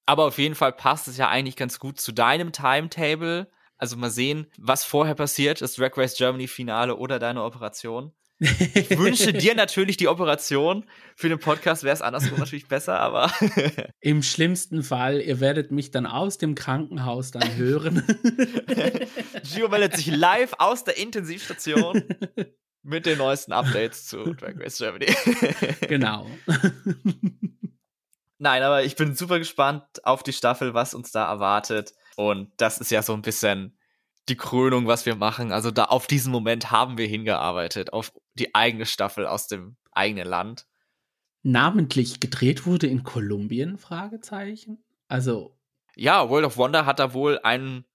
Speaker 1: Aber auf jeden Fall passt es ja eigentlich ganz gut zu deinem Timetable also mal sehen, was vorher passiert, das Drag Race Germany Finale oder deine Operation. Ich wünsche dir natürlich die Operation. Für den Podcast wäre es andersrum natürlich besser, aber.
Speaker 2: Im schlimmsten Fall, ihr werdet mich dann aus dem Krankenhaus dann hören.
Speaker 1: Gio meldet sich live aus der Intensivstation mit den neuesten Updates zu Drag Race Germany.
Speaker 2: genau.
Speaker 1: Nein, aber ich bin super gespannt auf die Staffel, was uns da erwartet. Und das ist ja so ein bisschen die Krönung, was wir machen. Also da auf diesen Moment haben wir hingearbeitet, auf die eigene Staffel aus dem eigenen Land.
Speaker 2: Namentlich gedreht wurde in Kolumbien? Fragezeichen. Also.
Speaker 1: Ja, World of Wonder hat da wohl einen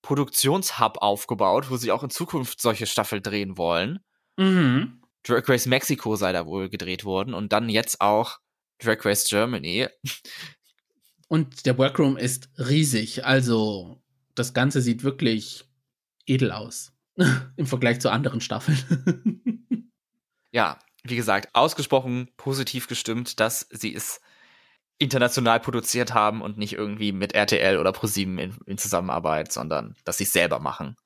Speaker 1: Produktionshub aufgebaut, wo sie auch in Zukunft solche Staffel drehen wollen.
Speaker 2: Mhm.
Speaker 1: Drag Race Mexico sei da wohl gedreht worden und dann jetzt auch Drag Race Germany.
Speaker 2: Und der Workroom ist riesig. Also das Ganze sieht wirklich edel aus im Vergleich zu anderen Staffeln.
Speaker 1: ja, wie gesagt, ausgesprochen positiv gestimmt, dass sie es international produziert haben und nicht irgendwie mit RTL oder ProSieben in, in Zusammenarbeit, sondern dass sie es selber machen.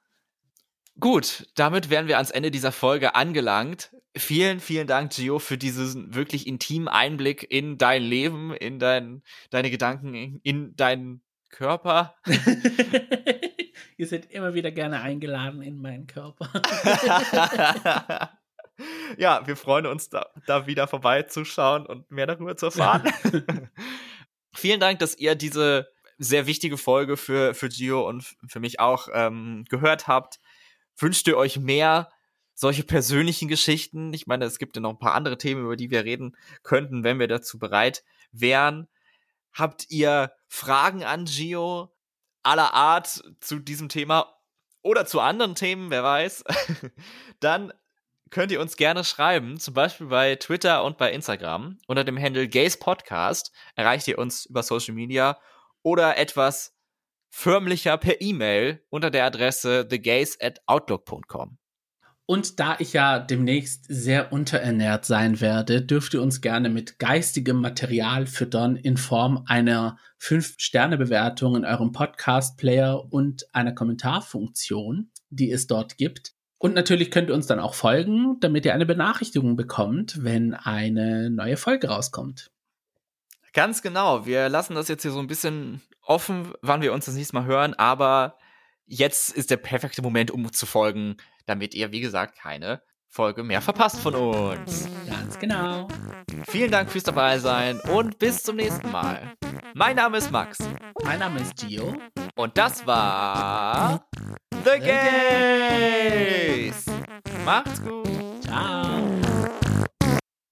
Speaker 1: Gut, damit wären wir ans Ende dieser Folge angelangt. Vielen, vielen Dank, Gio, für diesen wirklich intimen Einblick in dein Leben, in dein, deine Gedanken, in, in deinen Körper.
Speaker 2: Ihr seid immer wieder gerne eingeladen in meinen Körper.
Speaker 1: ja, wir freuen uns, da, da wieder vorbeizuschauen und mehr darüber zu erfahren. Vielen Dank, dass ihr diese sehr wichtige Folge für, für Gio und für mich auch ähm, gehört habt. Wünscht ihr euch mehr solche persönlichen Geschichten? Ich meine, es gibt ja noch ein paar andere Themen, über die wir reden könnten, wenn wir dazu bereit wären. Habt ihr Fragen an Gio aller Art zu diesem Thema oder zu anderen Themen, wer weiß? Dann könnt ihr uns gerne schreiben, zum Beispiel bei Twitter und bei Instagram. Unter dem Handle Gays Podcast erreicht ihr uns über Social Media oder etwas förmlicher per E-Mail unter der Adresse thegays at outlook.com.
Speaker 2: Und da ich ja demnächst sehr unterernährt sein werde, dürft ihr uns gerne mit geistigem Material füttern in Form einer 5-Sterne-Bewertung in eurem Podcast-Player und einer Kommentarfunktion, die es dort gibt. Und natürlich könnt ihr uns dann auch folgen, damit ihr eine Benachrichtigung bekommt, wenn eine neue Folge rauskommt.
Speaker 1: Ganz genau. Wir lassen das jetzt hier so ein bisschen offen, wann wir uns das nächste Mal hören, aber jetzt ist der perfekte Moment, um zu folgen, damit ihr, wie gesagt, keine Folge mehr verpasst von uns.
Speaker 2: Ganz genau.
Speaker 1: Vielen Dank fürs dabei sein und bis zum nächsten Mal. Mein Name ist Max.
Speaker 2: Mein Name ist Gio.
Speaker 1: Und das war The Gays. Macht's gut.
Speaker 2: Ciao.